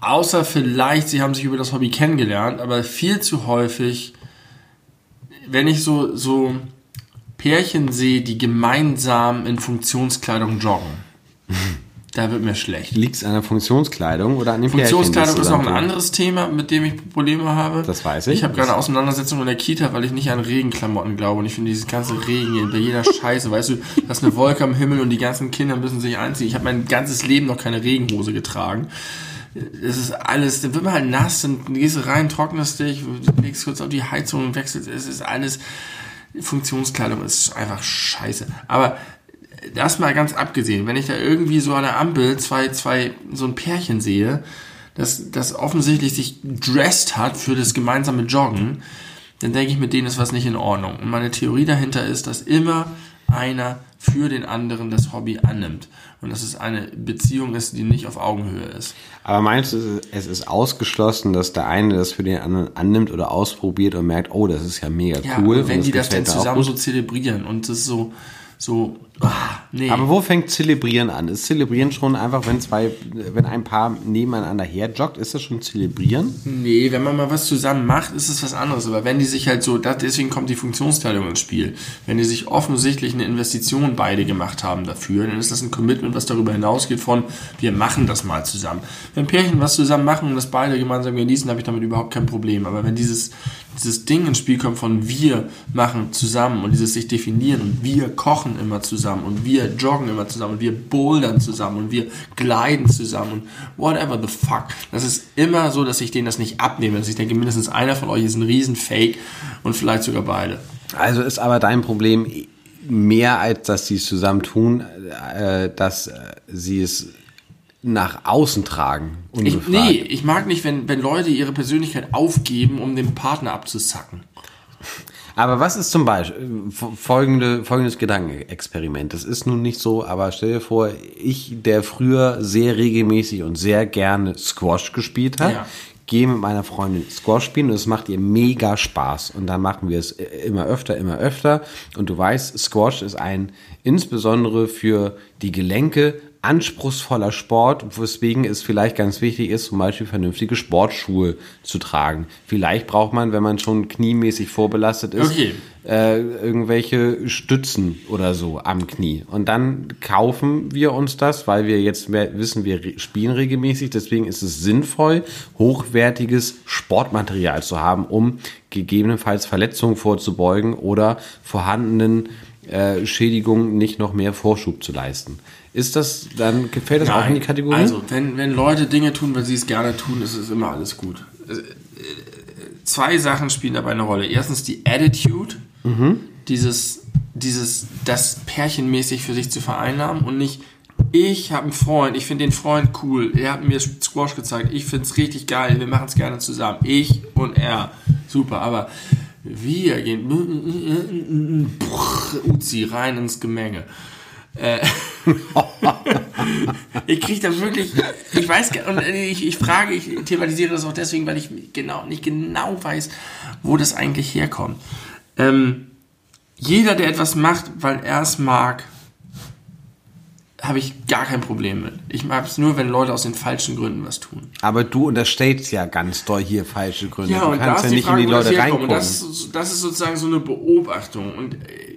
Außer vielleicht, sie haben sich über das Hobby kennengelernt, aber viel zu häufig, wenn ich so, so Pärchen sehe, die gemeinsam in Funktionskleidung joggen, da wird mir schlecht. Liegt es an der Funktionskleidung oder an den Funktionskleidung Pärchen? ist noch ein anderes Thema, mit dem ich Probleme habe. Das weiß ich. Ich habe gerade eine Auseinandersetzung in der Kita, weil ich nicht an Regenklamotten glaube. Und ich finde dieses ganze Regen bei jeder Scheiße, weißt du, da ist eine Wolke am Himmel und die ganzen Kinder müssen sich einziehen. Ich habe mein ganzes Leben noch keine Regenhose getragen. Es ist alles, dann wird man halt nass, dann gehst du rein, trocknest dich, legst kurz auf die Heizung und wechselst. Es ist alles, Funktionskleidung ist einfach scheiße. Aber das mal ganz abgesehen, wenn ich da irgendwie so an der Ampel zwei, zwei, so ein Pärchen sehe, das, das offensichtlich sich dressed hat für das gemeinsame Joggen, dann denke ich, mit denen ist was nicht in Ordnung. Und meine Theorie dahinter ist, dass immer einer für den anderen das Hobby annimmt. Und dass es eine Beziehung ist, die nicht auf Augenhöhe ist. Aber meinst du, es ist ausgeschlossen, dass der eine das für den anderen annimmt oder ausprobiert und merkt, oh, das ist ja mega Ja, cool. wenn die das mir auch zusammen so zelebrieren und das so, so, ah, nee. Aber wo fängt Zelebrieren an? Ist Zelebrieren schon einfach, wenn zwei, wenn ein Paar nebeneinander her joggt, ist das schon Zelebrieren? Nee, wenn man mal was zusammen macht, ist es was anderes. Aber wenn die sich halt so, das, deswegen kommt die Funktionsteilung ins Spiel. Wenn die sich offensichtlich eine Investition beide gemacht haben dafür, dann ist das ein Commitment, was darüber hinausgeht von, wir machen das mal zusammen. Wenn Pärchen was zusammen machen und das beide gemeinsam genießen, habe ich damit überhaupt kein Problem. Aber wenn dieses, dieses Ding ins Spiel kommt von wir machen zusammen und dieses sich definieren und wir kochen immer zusammen und wir joggen immer zusammen und wir bouldern zusammen und wir gleiten zusammen und whatever the fuck. Das ist immer so, dass ich denen das nicht abnehme. Dass ich denke, mindestens einer von euch ist ein Riesenfake und vielleicht sogar beide. Also ist aber dein Problem mehr als, dass sie es zusammen tun, äh, dass sie es nach außen tragen. Ich, nee, ich mag nicht, wenn, wenn Leute ihre Persönlichkeit aufgeben, um den Partner abzusacken. Aber was ist zum Beispiel äh, folgende, folgendes Gedankenexperiment? Das ist nun nicht so, aber stell dir vor, ich, der früher sehr regelmäßig und sehr gerne Squash gespielt hat, Ja. gehe mit meiner Freundin Squash spielen und es macht ihr mega Spaß. Und dann machen wir es äh, immer öfter, immer öfter. Und du weißt, Squash ist ein insbesondere für die Gelenke anspruchsvoller Sport, weswegen es vielleicht ganz wichtig ist, zum Beispiel vernünftige Sportschuhe zu tragen. Vielleicht braucht man, wenn man schon kniemäßig vorbelastet ist, Okay. äh, irgendwelche Stützen oder so am Knie. Und dann kaufen wir uns das, weil wir jetzt mehr wissen, wir spielen regelmäßig. Deswegen ist es sinnvoll, hochwertiges Sportmaterial zu haben, um gegebenenfalls Verletzungen vorzubeugen oder vorhandenen äh, Schädigungen nicht noch mehr Vorschub zu leisten. Ist das, dann gefällt das auch in die Kategorie? Also, wenn, wenn Leute Dinge tun, weil sie es gerne tun, ist es immer alles gut. Äh, Zwei Sachen spielen dabei eine Rolle. Erstens die Attitude, dieses, dieses, das pärchenmäßig für sich zu vereinnahmen und nicht, ich habe einen Freund, ich finde den Freund cool, er hat mir Squash gezeigt, ich finde es richtig geil, wir machen es gerne zusammen. Ich und er, super, aber wir gehen Uzi rein ins Gemenge. Äh, ich kriege da wirklich, ich weiß, und ich, ich frage, ich thematisiere das auch deswegen, weil ich genau nicht genau weiß, wo das eigentlich herkommt. Ähm, jeder, der etwas macht, weil er es mag, habe ich gar kein Problem mit. Ich mag es nur, wenn Leute aus den falschen Gründen was tun. Aber du unterstellst ja ganz doll hier falsche Gründe. Ja, du und da kannst ist ja die nicht Frage, in die Leute reingucken. Und das, ist- das ist sozusagen so eine Beobachtung. Und äh,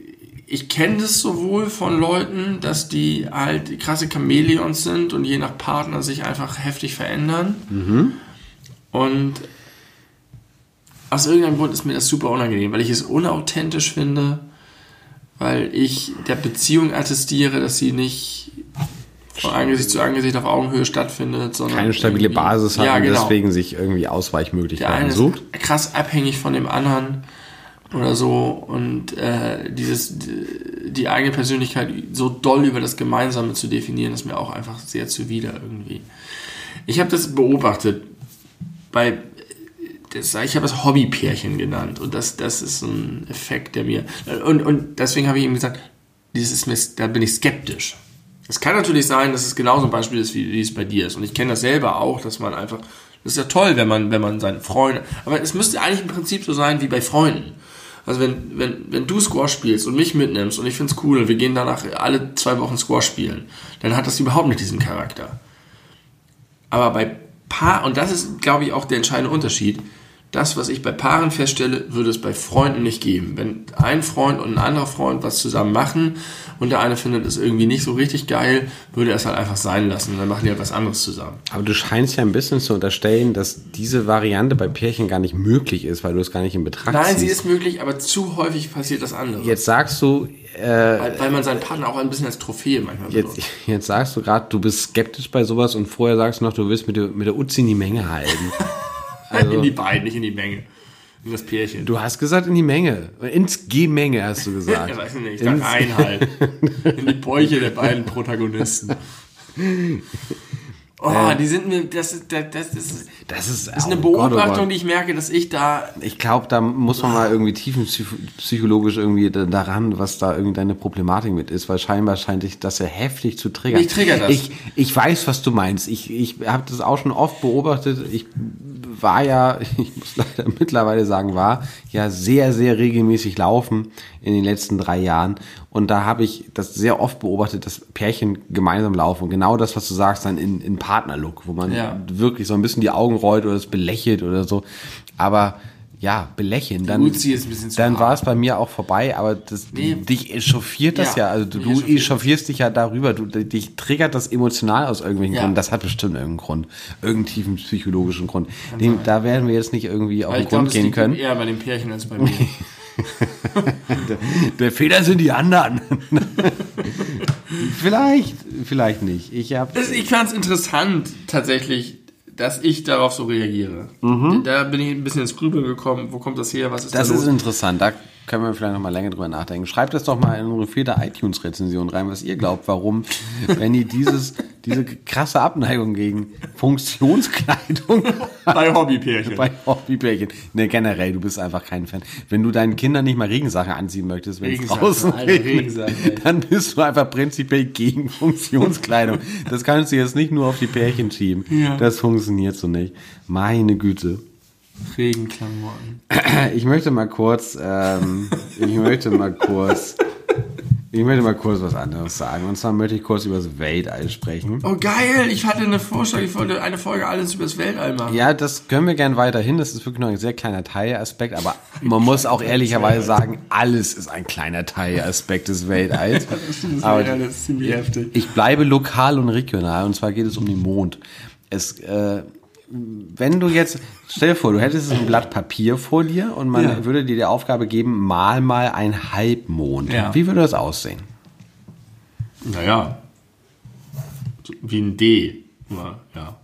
ich kenne das sowohl von Leuten, dass die halt krasse Chamäleons sind und je nach Partner sich einfach heftig verändern. Und aus irgendeinem Grund ist mir das super unangenehm, weil ich es unauthentisch finde, weil ich der Beziehung attestiere, dass sie nicht von Angesicht zu Angesicht auf Augenhöhe stattfindet, sondern Keine stabile Basis hat ja, und genau. deswegen sich irgendwie Der Ausweichmöglichkeiten eine sucht. krass abhängig von dem anderen oder so und äh, dieses die eigene Persönlichkeit so doll über das Gemeinsame zu definieren, ist mir auch einfach sehr zuwider irgendwie. Ich habe das beobachtet bei das, ich habe es Hobbypärchen genannt und das, das ist ein Effekt, der mir und, und deswegen habe ich ihm gesagt, dieses ist da bin ich skeptisch. Es kann natürlich sein, dass es genauso ein Beispiel ist, wie, wie es bei dir ist. Und ich kenne das selber auch, dass man einfach, das ist ja toll, wenn man, wenn man seine Freunde, aber es müsste eigentlich im Prinzip so sein wie bei Freunden. Also wenn, wenn, wenn du Squash spielst und mich mitnimmst und ich find's cool und wir gehen danach alle zwei Wochen Squash spielen, dann hat das überhaupt nicht diesen Charakter. Aber bei Paar, und das ist, glaube ich, auch der entscheidende Unterschied, das, was ich bei Paaren feststelle, würde es bei Freunden nicht geben. Wenn ein Freund und ein anderer Freund was zusammen machen und der eine findet es irgendwie nicht so richtig geil, würde er es halt einfach sein lassen und dann machen die halt was anderes zusammen. Aber du scheinst ja ein bisschen zu unterstellen, dass diese Variante bei Pärchen gar nicht möglich ist, weil du es gar nicht in Betracht Nein, ziehst. sie ist möglich, aber zu häufig passiert das andere. Jetzt sagst du, äh, Weil, weil man seinen Partner auch ein bisschen als Trophäe manchmal jetzt, benutzt. jetzt sagst du gerade, du bist skeptisch bei sowas und vorher sagst du noch, du willst mit der, mit der Uzi in die Menge halten. in die beiden, nicht in die Menge. In das Pärchen. Du hast gesagt in die Menge. Ins G-Menge hast du gesagt. Ja, weiß ich nicht. Ich Ins- rein halt. In die Bäuche der beiden Protagonisten. Oh, die sind mir, das ist, das, das ist, Das ist, ist eine oh Gott, oh Beobachtung, Gott. die ich merke, dass ich da, Ich glaube, da muss man mal irgendwie tiefenpsychologisch irgendwie da- daran, was da irgendwie deine Problematik mit ist, weil scheinbar scheint dich das ja heftig zu triggern. Mich triggert das. Ich, ich weiß, was du meinst. Ich, ich habe das auch schon oft beobachtet. Ich war ja, ich muss leider mittlerweile sagen, war ja sehr, sehr regelmäßig laufen in den letzten drei Jahren. Und da habe ich das sehr oft beobachtet, dass Pärchen gemeinsam laufen. Und genau das, was du sagst, dann in, in Partnerlook, wo man Ja. wirklich so ein bisschen die Augen rollt oder es belächelt oder so. Aber ja, belächeln. Dann, dann war es bei mir auch vorbei, aber das, Nee. dich echauffiert das Ja, ja. Also du, du echauffierst dich ja darüber. Du, dich triggert das emotional aus irgendwelchen Ja. Gründen. Das hat bestimmt irgendeinen Grund. Irgendeinen tiefen psychologischen Grund. Den, da werden wir jetzt nicht irgendwie auf den Grund das gehen können. eher bei den Pärchen als bei mir. Der Fehler sind die anderen. vielleicht, vielleicht nicht. Ich ich fand es interessant, tatsächlich, dass ich darauf so reagiere. Da bin ich ein bisschen ins Grübeln gekommen. Wo kommt das her? Was ist Das da ist interessant. Da können wir vielleicht noch mal länger drüber nachdenken. Schreibt das doch mal in unsere vierte iTunes-Rezension rein, was ihr glaubt, warum, wenn ihr dieses, diese krasse Abneigung gegen Funktionskleidung bei Hobbypärchen. bei Hobbybärchen. Ne, generell, du bist einfach kein Fan. Wenn du deinen Kindern nicht mal Regensachen anziehen möchtest, wenn es draußen Alter, regnet, dann bist du einfach prinzipiell gegen Funktionskleidung. Das kannst du jetzt nicht nur auf die Pärchen schieben. Ja. Das funktioniert so nicht. Meine Güte. Regenklamotten. Ich möchte mal kurz, ähm, ich möchte mal kurz, ich möchte mal kurz was anderes sagen. Und zwar möchte ich kurz über das Weltall sprechen. Oh geil, ich hatte eine Vorschlag, ich wollte eine Folge alles über das Weltall machen. Ja, das können wir gern weiterhin. Das ist wirklich nur ein sehr kleiner Teilaspekt, aber man muss auch ehrlicherweise sagen, alles ist ein kleiner Teilaspekt des Weltalls. Das Aber wäre alles ziemlich heftig. ich bleibe lokal und regional und zwar geht es um den Mond. Es, äh, wenn du jetzt, stell dir vor, du hättest ein Blatt Papier vor dir und man Ja. würde dir die Aufgabe geben, mal mal ein Halbmond. Ja. Wie würde das aussehen? Naja. Wie ein D. Ja.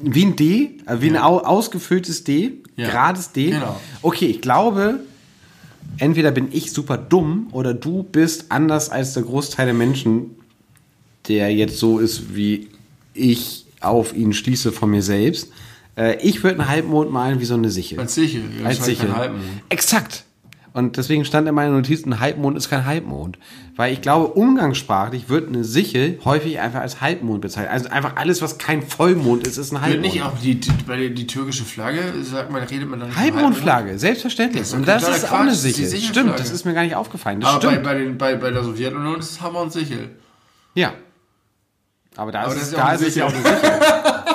Wie ein D, äh, wie ein au ausgefülltes D, gerades D. Genau. Okay, ich glaube, entweder bin ich super dumm oder du bist anders als der Großteil der Menschen, der jetzt so ist, wie ich auf ihn schließe von mir selbst. Äh, ich würde einen Halbmond malen wie so eine Sichel. Als Sichel. Ja, Als Sichel. Halbmond. Exakt. Und deswegen stand in meiner Notiz, ein Halbmond ist kein Halbmond. Weil ich glaube, umgangssprachlich wird eine Sichel häufig einfach als Halbmond bezeichnet. Also einfach alles, was kein Vollmond ist, ist ein Wird Halbmond. nicht auch die, die, bei der, die türkische Flagge, sagt man, redet man dann Halbmondflagge, selbstverständlich. Das Und das ist auch eine Quatsch, ist die Sichel. Stimmt, das ist mir gar nicht aufgefallen. Das Aber bei, stimmt. bei, den, bei, bei der Sowjetunion ist es Hammer und Sichel. Ja. Aber da Aber ist, es, ist da ist es ja auch eine Sichel.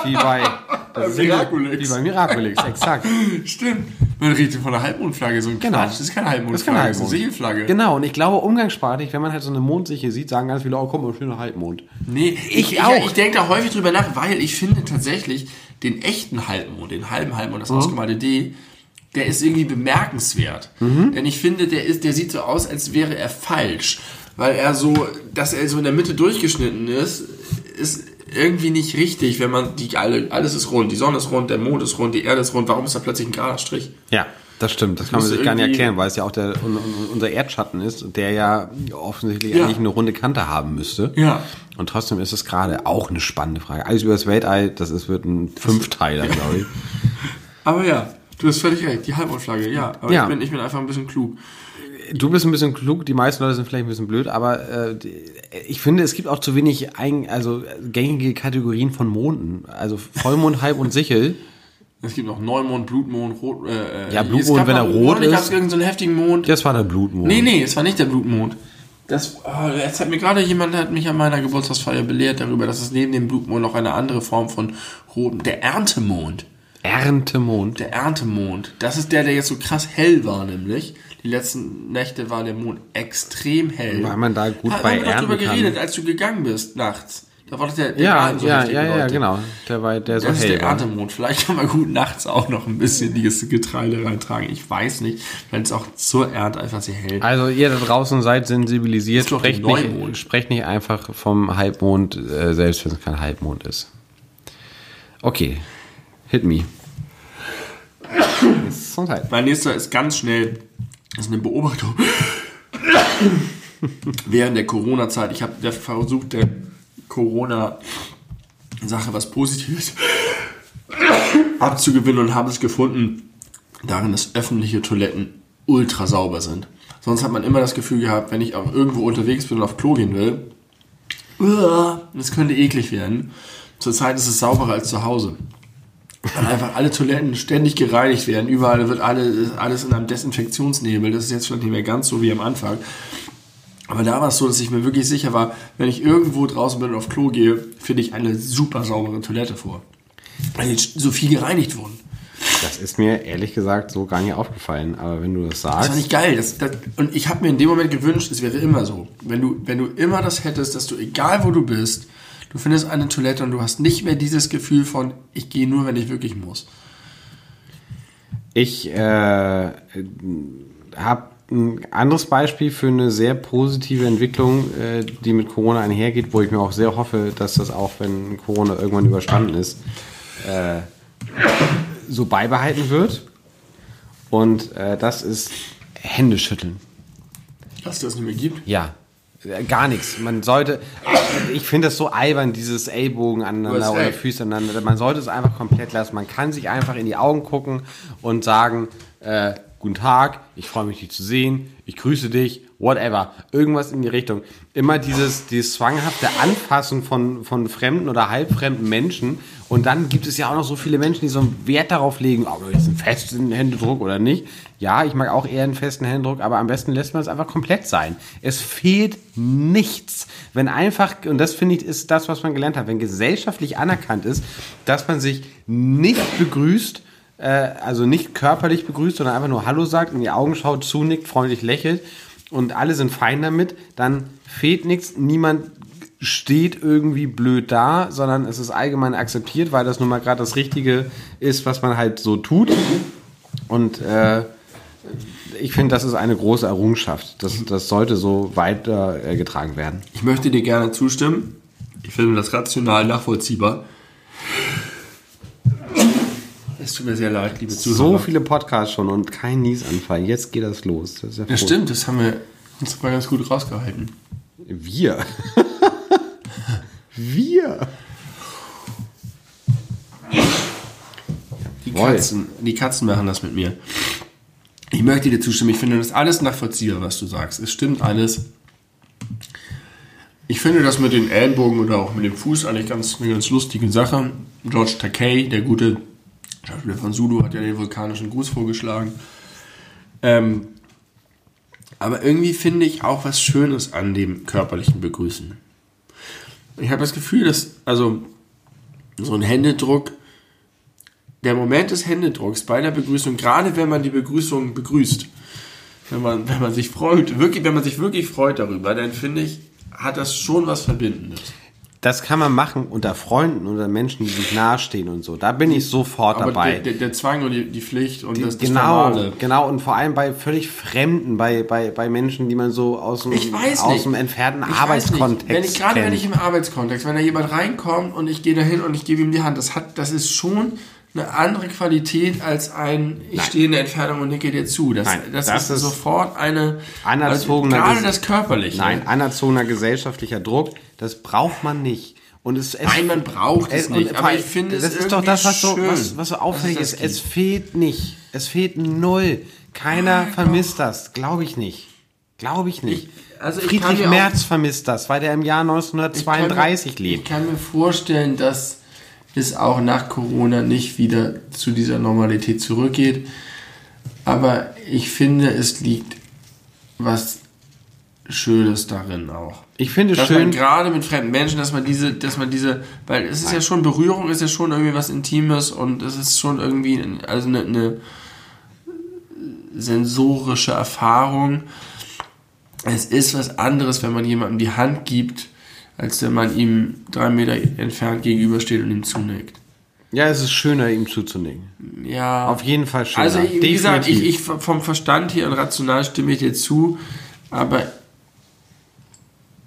Wie bei, Das Miraculix. Wie bei Miraculix, exakt. Stimmt. Man redet von einer Halbmondflagge, so ein Genau. Quatsch. Das ist keine Halbmondflagge, Das ist keine das ist eine Halbmond. Sichelflagge. Genau, und ich glaube, umgangssprachlich, wenn man halt so eine Mondsichel sieht, sagen ganz viele, oh, guck mal, schöner Halbmond. Nee, ich, ich, auch. ich, denke da häufig drüber nach, weil ich finde tatsächlich den echten Halbmond, den halben Halbmond, das ausgemalte D, der ist irgendwie bemerkenswert. Denn ich finde, der ist, der sieht so aus, als wäre er falsch. Weil er so, dass er so in der Mitte durchgeschnitten ist, ist irgendwie nicht richtig, wenn man die alle, alles ist rund, die Sonne ist rund, der Mond ist rund, die Erde ist rund, warum ist da plötzlich ein gerader Strich? Ja, das stimmt. Das kann man sich gar nicht erklären, weil es ja auch der, un, un, unser Erdschatten ist, der ja offensichtlich Ja. eigentlich eine runde Kante haben müsste. Ja. Und trotzdem ist es gerade auch eine spannende Frage. Alles über das Weltall, das ist, wird ein Fünfteiler, glaube ich. Aber ja, du hast völlig recht, die Halbmondflagge, ja. Aber Ja. Ich, bin, ich bin einfach ein bisschen klug. Du bist ein bisschen klug, die meisten Leute sind vielleicht ein bisschen blöd, aber äh, ich finde, es gibt auch zu wenig ein, also gängige Kategorien von Monden. Also Vollmond, Halb und Sichel. Es gibt noch Neumond, Blutmond, Rot. Äh, Ja, es Blutmond, gab wenn er rot gab's ist. irgendeinen so einen heftigen Mond. Das war der Blutmond. Nee, nee, es war nicht der Blutmond. Das, oh, jetzt hat mir gerade jemand hat mich an meiner Geburtstagsfeier belehrt darüber, dass es neben dem Blutmond noch eine andere Form von roten, der Erntemond. Erntemond. Der Erntemond. Das ist der, der jetzt so krass hell war, nämlich. Die letzten Nächte war der Mond extrem hell. Weil man da gut Ha, bei ernten kann. geredet, als du gegangen bist nachts. Da war doch der, der Ja, so ja, ja, ja, genau. Der war, der so Das ist hell der war. Erntemond. Vielleicht kann man gut nachts auch noch ein bisschen dieses Getreide reintragen. Ich weiß nicht. Vielleicht ist auch zur Ernte einfach sehr hell. Also ihr da draußen seid sensibilisiert, ist sprecht der nicht, sprecht nicht einfach vom Halbmond, äh, selbst wenn es kein Halbmond ist. Okay, hit me. Gesundheit. Mein nächster ist ganz schnell. Das ist eine Beobachtung. Während der Corona-Zeit, ich habe versucht, der Corona-Sache was Positives abzugewinnen und habe es gefunden, darin, dass öffentliche Toiletten ultra sauber sind. Sonst hat man immer das Gefühl gehabt, wenn ich auch irgendwo unterwegs bin und auf Klo gehen will, das könnte eklig werden. Zurzeit ist es sauberer als zu Hause. Weil einfach alle Toiletten ständig gereinigt werden. Überall wird alle, alles in einem Desinfektionsnebel. Das ist jetzt vielleicht nicht mehr ganz so wie am Anfang. Aber da war es so, dass ich mir wirklich sicher war, wenn ich irgendwo draußen bin und auf Klo gehe, finde ich eine super saubere Toilette vor. Weil jetzt so viel gereinigt wurden. Das ist mir ehrlich gesagt so gar nicht aufgefallen, aber wenn du das Das war sagst. nicht geil. Das, das, und ich habe mir in dem Moment gewünscht, es wäre immer so. Wenn du, wenn du immer das hättest, dass du, egal wo du bist, du findest eine Toilette und du hast nicht mehr dieses Gefühl von, ich gehe nur, wenn ich wirklich muss. Ich äh, habe ein anderes Beispiel für eine sehr positive Entwicklung, äh, die mit Corona einhergeht, wo ich mir auch sehr hoffe, dass das auch, wenn Corona irgendwann überstanden ist, äh, so beibehalten wird. Und äh, das ist Händeschütteln. Dass es das nicht mehr gibt. Ja, gar nichts. Man sollte, ich finde das so albern, dieses Ellbogen aneinander oder. Füße aneinander. Man sollte es einfach komplett lassen. Man kann sich einfach in die Augen gucken und sagen, äh, guten Tag, ich freue mich, dich zu sehen, ich grüße dich, whatever. Irgendwas in die Richtung. Immer dieses, dieses zwanghafte Anfassen von, von fremden oder halbfremden Menschen. Und dann gibt es ja auch noch so viele Menschen, die so einen Wert darauf legen, ob jetzt einen festen Händedruck oder nicht. Ja, ich mag auch eher einen festen Händedruck, aber am besten lässt man es einfach komplett sein. Es fehlt nichts. Wenn einfach, und das finde ich, ist das, was man gelernt hat, wenn gesellschaftlich anerkannt ist, dass man sich nicht begrüßt, äh, also nicht körperlich begrüßt, sondern einfach nur Hallo sagt, in die Augen schaut, zunickt, freundlich lächelt und alle sind fein damit, dann fehlt nichts, niemand steht irgendwie blöd da, sondern es ist allgemein akzeptiert, weil das nun mal gerade das Richtige ist, was man halt so tut. Und äh, ich finde, das ist eine große Errungenschaft. Das, das sollte so weiter äh, werden. Ich möchte dir gerne zustimmen. Ich finde das rational nachvollziehbar. Es tut mir sehr leid, liebe Zuhörer. So viele Podcasts schon und kein Niesanfall. Jetzt geht das los. Das ja froh. stimmt, das haben wir uns mal ganz gut rausgehalten. Wir. Wir. Die. Katzen, die Katzen machen das mit mir. Ich möchte dir zustimmen. Ich finde das alles nachvollziehbar, was du sagst. Es stimmt alles. Ich finde das mit den Ellenbogen oder auch mit dem Fuß eigentlich ganz, eine ganz lustige Sache. George Takei, der gute Schauspieler von Zulu, hat ja den vulkanischen Gruß vorgeschlagen. Ähm, aber irgendwie finde ich auch was Schönes an dem körperlichen Begrüßen. Ich habe das Gefühl, dass also so ein Händedruck der Moment des Händedrucks bei der Begrüßung, gerade wenn man die Begrüßung begrüßt, wenn man, wenn man sich freut, wirklich, wenn man sich wirklich freut darüber, dann finde ich, hat das schon was Verbindendes. Das kann man machen unter Freunden oder Menschen, die sich nahestehen und so. Da bin ich sofort Aber dabei. der, der, der Zwang und die, die Pflicht und das, das genau, Formale. genau. Und vor allem bei völlig Fremden, bei, bei, bei Menschen, die man so aus dem, aus dem entfernten Ich weiß Arbeitskontext nicht. Wenn ich, gerade wenn ich im Arbeitskontext, wenn da jemand reinkommt und ich gehe dahin und ich gebe ihm die Hand, das hat, das ist schon eine andere Qualität als ein, ich Nein. stehe in der Entfernung und nicke dir zu. Das, Nein, das, das ist, ist sofort eine, anerzogener also, gerade das Körperliche. Nein, anerzogener gesellschaftlicher Druck, das braucht man nicht. Und es, es Nein, man braucht es und nicht, aber ich finde es das ist doch das, was so, was, was so auffällig es ist. Es fehlt nicht. Es fehlt null. Keiner vermisst das. Glaube ich nicht. Glaube ich nicht. Ich- also ich Friedrich mir auch- Merz vermisst das, weil der im Jahr Ich kann 1932 mir, Ich lebt. kann mir vorstellen, dass es auch nach Corona nicht wieder zu dieser Normalität zurückgeht. Aber ich finde, es liegt was Schönes darin auch. Ich finde Dass schön, gerade mit fremden Menschen, dass man diese, dass man diese, weil es ist ja schon Berührung, ist ja schon irgendwie was Intimes und es ist schon irgendwie, also eine, eine sensorische Erfahrung. Es ist was anderes, wenn man jemandem die Hand gibt, als wenn man ihm drei Meter entfernt gegenübersteht und ihm zunickt. ja, es ist schöner, ihm zuzunicken. Ja. Auf jeden Fall schöner. Also, wie gesagt, ich, ich vom Verstand her und rational stimme ich dir zu, aber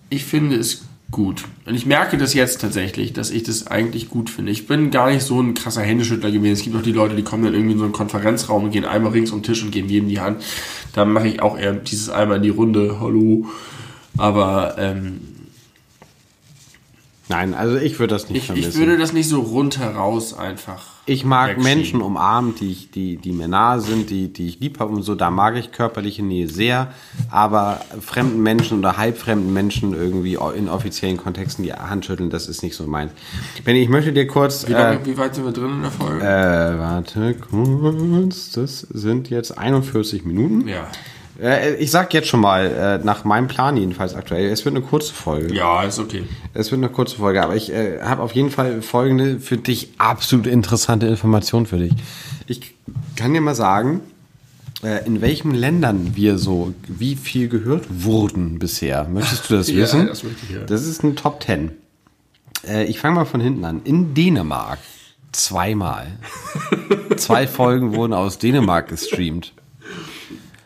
ich finde es gut. Und ich merke das jetzt tatsächlich, dass ich das eigentlich gut finde. Ich bin gar nicht so ein krasser Händeschüttler gewesen. Es gibt auch die Leute, die kommen dann irgendwie in so einen Konferenzraum und gehen einmal rings um den Tisch und geben jedem die Hand. Da mache ich auch eher dieses einmal in die Runde, hallo. Aber ähm, Nein, also ich würde das nicht ich, vermissen. ich würde das nicht so rundheraus einfach. Ich mag. Menschen umarmen, die, ich, die, die mir nahe sind, die, die ich lieb habe und so. Da mag ich körperliche Nähe sehr. Aber fremden Menschen oder halbfremden Menschen irgendwie in offiziellen Kontexten die Hand schütteln, das ist nicht so meins. Benny, ich möchte dir kurz... Wie, Äh, lange, wie weit sind wir drin in der Folge? äh, warte kurz. Das sind jetzt 41 Minuten. ja. Ich sag jetzt schon mal, äh, nach meinem Plan jedenfalls aktuell, es wird eine kurze Folge. Ja, ist okay. Es wird eine kurze Folge, aber ich äh, habe auf jeden Fall folgende für dich absolut interessante Information für dich. Ich kann dir mal sagen, äh, in welchen Ländern wir so wie viel gehört wurden bisher. Möchtest du das Ja, wissen? das möchte ich hören. Das ist ein Top Ten. Äh, ich fange mal von hinten an. In Dänemark zweimal. Zwei Folgen wurden aus Dänemark gestreamt.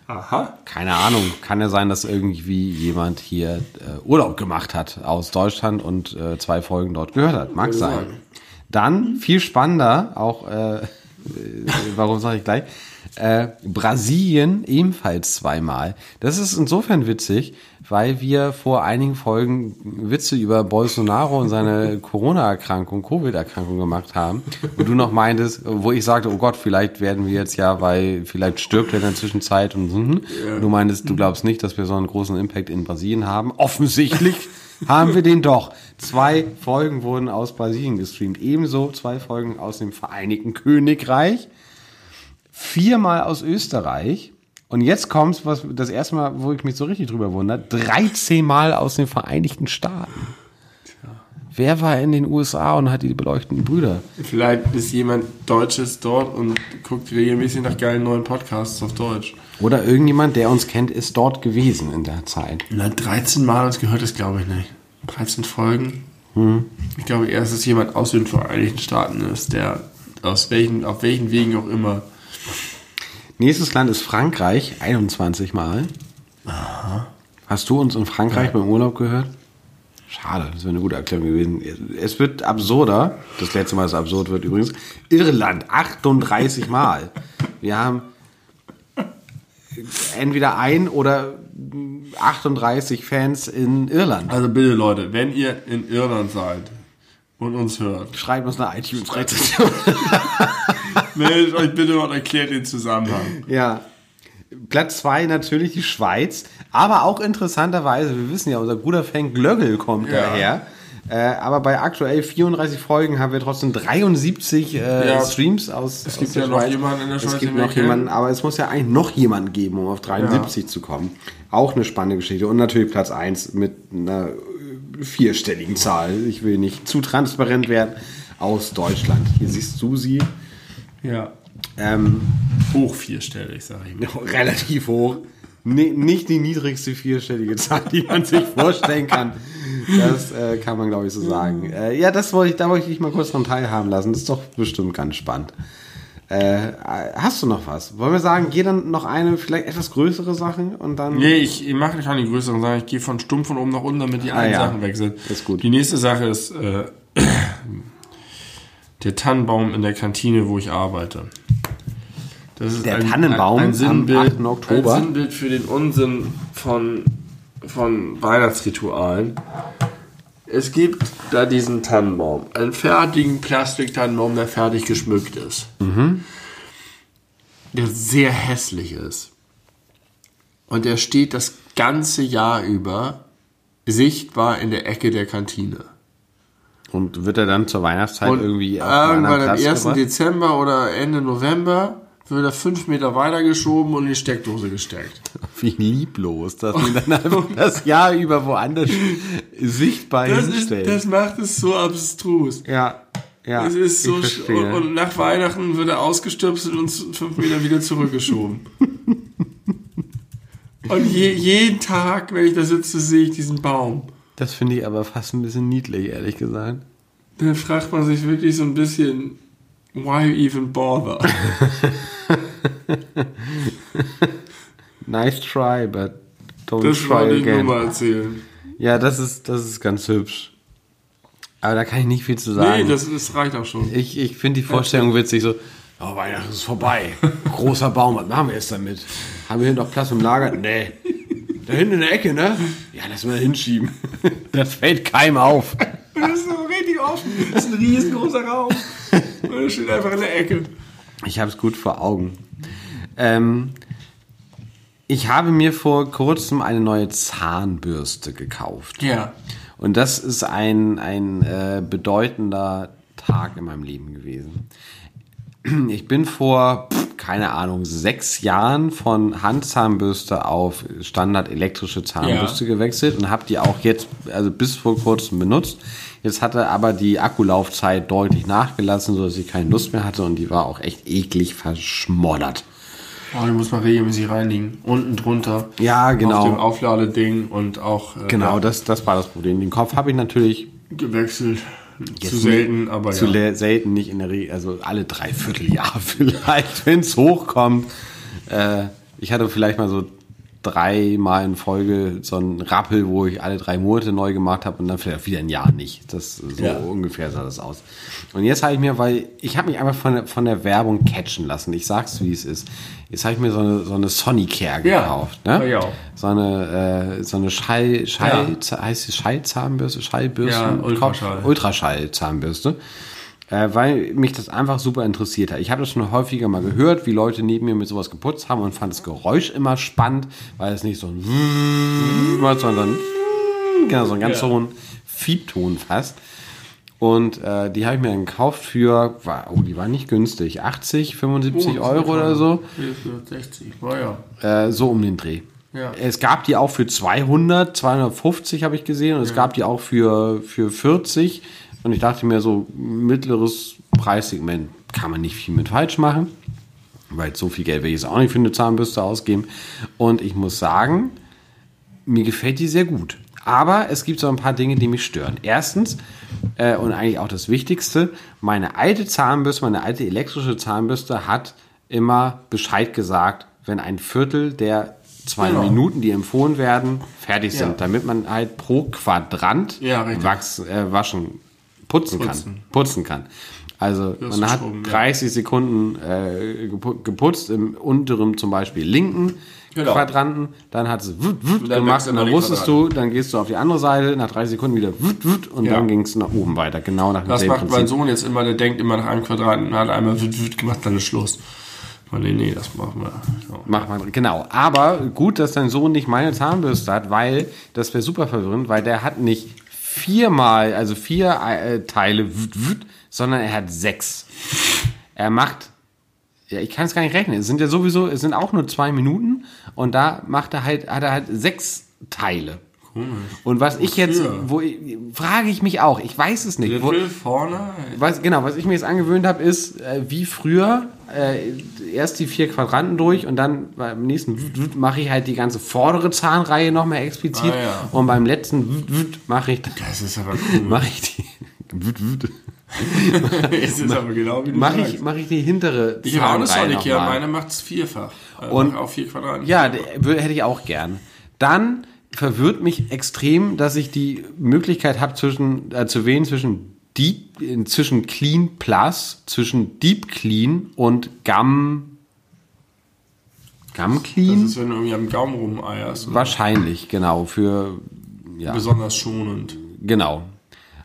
Aha. Keine Ahnung, kann ja sein, dass irgendwie jemand hier äh, Urlaub gemacht hat aus Deutschland und äh, zwei Folgen dort gehört hat. Mag sein. Dann, viel spannender, auch, äh, äh, warum sage ich gleich, äh, Brasilien ebenfalls zweimal. Das ist insofern witzig, weil wir vor einigen Folgen Witze über Bolsonaro und seine Corona-Erkrankung, Covid-Erkrankung gemacht haben. Und du noch meintest, wo ich sagte, oh Gott, vielleicht werden wir jetzt ja, weil vielleicht stirbt er in der Zwischenzeit und, so, hm. und du meintest, du glaubst nicht, dass wir so einen großen Impact in Brasilien haben. Offensichtlich haben wir den doch. Zwei Folgen wurden aus Brasilien gestreamt. Ebenso zwei Folgen aus dem Vereinigten Königreich. Viermal aus Österreich. Und jetzt kommt's, was das erste Mal, wo ich mich so richtig drüber wundere, 13 Mal aus den Vereinigten Staaten. Wer war in den USA und hat die beleuchteten Brüder? Vielleicht ist jemand Deutsches dort und guckt regelmäßig nach geilen neuen Podcasts auf Deutsch. Oder irgendjemand, der uns kennt, ist dort gewesen in der Zeit. Na, 13 Mal uns gehört das glaube ich nicht. 13 Folgen. Hm. Ich glaube eher, dass es jemand aus den Vereinigten Staaten ist, der aus welchen, auf welchen Wegen auch immer. Nächstes Land ist Frankreich, 21 Mal. Hast du uns in Frankreich beim Urlaub gehört? Schade, das wäre eine gute Erklärung gewesen. Es wird absurder. Das letzte Mal, dass es absurd wird übrigens. Irland, 38 Mal. Wir haben entweder ein oder 38 Fans in Irland. Also bitte Leute, wenn ihr in Irland seid und uns hört, Schreibt uns eine iTunes-Rezension. meldet euch bitte und erklärt den Zusammenhang. Ja. Platz zwei natürlich die Schweiz, aber auch interessanterweise, wir wissen ja, unser guter Fan Glöggel kommt Ja. daher. Äh, aber bei aktuell 34 Folgen haben wir trotzdem 73 äh, Ja. Streams aus. Es aus gibt ja noch Schweiz. jemanden in der Schweiz, Es gibt noch jemanden, aber es muss ja eigentlich noch jemanden geben, um auf 73 zu kommen. Auch eine spannende Geschichte. Und natürlich Platz eins mit einer äh, vierstelligen Zahl. Ich will nicht zu transparent werden. Aus Deutschland. Hier siehst du sie. Ja. Ähm, Hoch vierstellig, sag ich mal. relativ hoch. Ni- nicht die niedrigste vierstellige Zahl, die man sich vorstellen kann. Das äh, kann man, glaube ich, so sagen. Äh, ja, das wollte ich, da wollte ich dich mal kurz dran teilhaben lassen. Das ist doch bestimmt ganz spannend. Äh, hast du noch was? Wollen wir sagen, geh dann noch eine, vielleicht etwas größere Sache und dann. Nee, ich, ich mache nicht an die größeren Sachen. Ich gehe von stumpf von oben nach unten, damit die einen ja. Sachen weg sind. Ist gut. Die nächste Sache ist äh, der Tannenbaum in der Kantine, wo ich arbeite. Das ist Der Tannenbaum am Sinnbild, 8. Oktober. Ein Sinnbild für den Unsinn von, von Weihnachtsritualen. Es gibt da diesen Tannenbaum, einen fertigen Plastiktannenbaum, der fertig geschmückt ist. Der sehr hässlich ist. Und der steht das ganze Jahr über sichtbar in der Ecke der Kantine. Und wird er dann zur Weihnachtszeit Und irgendwie auf irgendwann am anderen 1. Platz gebracht? Dezember oder Ende November wird er fünf Meter weiter geschoben und in die Steckdose gesteckt. Wie lieblos, dass man dann einfach das Jahr über woanders sichtbar Das, ist, hinstellt. das macht es so abstrus. ja, ja. Es ist so und, und nach Weihnachten wird er ausgestöpselt und fünf Meter wieder zurückgeschoben. und je, jeden Tag, wenn ich da sitze, sehe ich diesen Baum. Das finde ich aber fast ein bisschen niedlich, ehrlich gesagt. Dann fragt man sich wirklich so ein bisschen, why even bother? Nice try, but don't Das try wollte ich nur again. mal erzählen. Ja, das ist, das ist ganz hübsch. Aber da kann ich nicht viel zu sagen. Nee, das, das reicht auch schon. ich ich finde die Vorstellung witzig, so, oh, Weihnachten ist vorbei. Großer Baum, was machen wir jetzt damit? Haben wir hier noch Platz im Lager? Nee. Da hinten in der Ecke, ne? Ja, lass mal hinschieben. Das fällt keinem auf. Das ist so richtig offen. Das ist ein riesengroßer Raum. Und er steht einfach in der Ecke. Ich habe es gut vor Augen. Ähm, ich habe mir vor kurzem eine neue Zahnbürste gekauft. Ja. Und das ist ein, ein äh, bedeutender Tag in meinem Leben gewesen. Ich bin vor, keine Ahnung, sechs Jahren von Handzahnbürste auf Standard elektrische Zahnbürste Ja. gewechselt und habe die auch jetzt, also bis vor kurzem benutzt. Jetzt hatte aber die Akkulaufzeit deutlich nachgelassen, sodass ich keine Lust mehr hatte und die war auch echt eklig verschmoddert. Oh, die muss man regelmäßig reinigen. Unten drunter. Ja, genau. Auf dem Aufladeding und auch äh, Genau, das, das war das Problem. Den Kopf habe ich natürlich gewechselt. Jetzt Zu selten, aber zu ja. selten nicht in der Regel, also alle drei Vierteljahre vielleicht, wenn es hochkommt. Äh, ich hatte vielleicht mal so dreimal in Folge so einen Rappel, wo ich alle drei Monate neu gemacht habe und dann vielleicht wieder ein Jahr nicht. Das so Ja. ungefähr sah das aus. Und jetzt habe ich mir, weil ich habe mich einfach von der, von der Werbung catchen lassen. Ich sag's wie es ist. Jetzt habe ich mir so eine so eine Sonicare Ja. gekauft. Ne? Ja, ja. So eine äh, so eine Schall Schall heißt sie Schallzahnbürste Schallbürste Ja, Ultraschall. Ultraschallzahnbürste, äh, weil mich das einfach super interessiert hat. Ich habe das schon häufiger mal gehört, wie Leute neben mir mit sowas geputzt haben und fand das Geräusch immer spannend, weil es nicht so ein macht, sondern genau, so einen ganz Ja. hohen Fiebton fast. Und äh, die habe ich mir dann gekauft für, war, oh, die war nicht günstig, 80, 75 Oh, Euro oder so, 60, war ja. äh, so um den Dreh. Ja. Es gab die auch für 200, 250 habe ich gesehen und es gab die auch für, für 40 und ich dachte mir so, mittleres Preissegment kann man nicht viel mit falsch machen, weil so viel Geld will ich jetzt auch nicht für eine Zahnbürste ausgeben und ich muss sagen, mir gefällt die sehr gut. Aber es gibt so ein paar Dinge, die mich stören. Erstens, äh, und eigentlich auch das Wichtigste, meine alte Zahnbürste, meine alte elektrische Zahnbürste hat immer Bescheid gesagt, wenn ein Viertel der zwei Genau. Minuten, die empfohlen werden, fertig sind, Ja. damit man halt pro Quadrant Ja, wachs, äh, waschen, putzen, Putzen. kann. Putzen kann. Also man hat Schrubben, ja. 30 Sekunden äh, gepu- geputzt im unteren zum Beispiel linken Genau. Quadranten, dann hat es wut, wut dann gemacht und dann wusstest du, dann gehst du auf die andere Seite, nach 30 Sekunden wieder wut, wut, und Ja. dann ging es nach oben weiter, genau nach Das demselben macht mein Prinzip. Sohn jetzt immer, der denkt immer nach einem Quadrat, hat einmal wüt, wüt gemacht, dann ist Schluss. Nee, nee, das machen wir. Ja. Macht man, genau. Aber gut, dass dein Sohn nicht meine Zahnbürste hat, weil das wäre super verwirrend, weil der hat nicht viermal, also vier äh, Teile, sondern er hat sechs. Er macht, ja, ich kann es gar nicht rechnen. Es sind ja sowieso, es sind auch nur zwei Minuten und da macht er halt, hat er halt sechs Teile. Und was ich jetzt, wo frage ich mich auch, ich weiß es nicht. Wo, Griffel vorne. was, genau, was ich mir jetzt angewöhnt habe, ist, äh, wie früher, äh, erst die vier Quadranten durch und dann beim nächsten mache ich halt die ganze vordere Zahnreihe noch mehr explizit. Ah, ja. Und beim letzten mache ich, Das ist aber cool. mache ich die, es ist aber genau wie du mache sagst. ich, mache ich die hintere Ich habe auch eine noch mal. meine macht es vierfach. Also Und- auf vier Quadranten. Ja, hätte ich auch gern. Dann verwirrt mich extrem, dass ich die Möglichkeit habe, zwischen äh, zu wählen zwischen Deep, äh, zwischen Clean Plus, zwischen Deep Clean und Gum. Gum Das Clean? ist, wenn du irgendwie am Gaumen rumeierst. Wahrscheinlich, genau. Für ja, Besonders schonend. genau.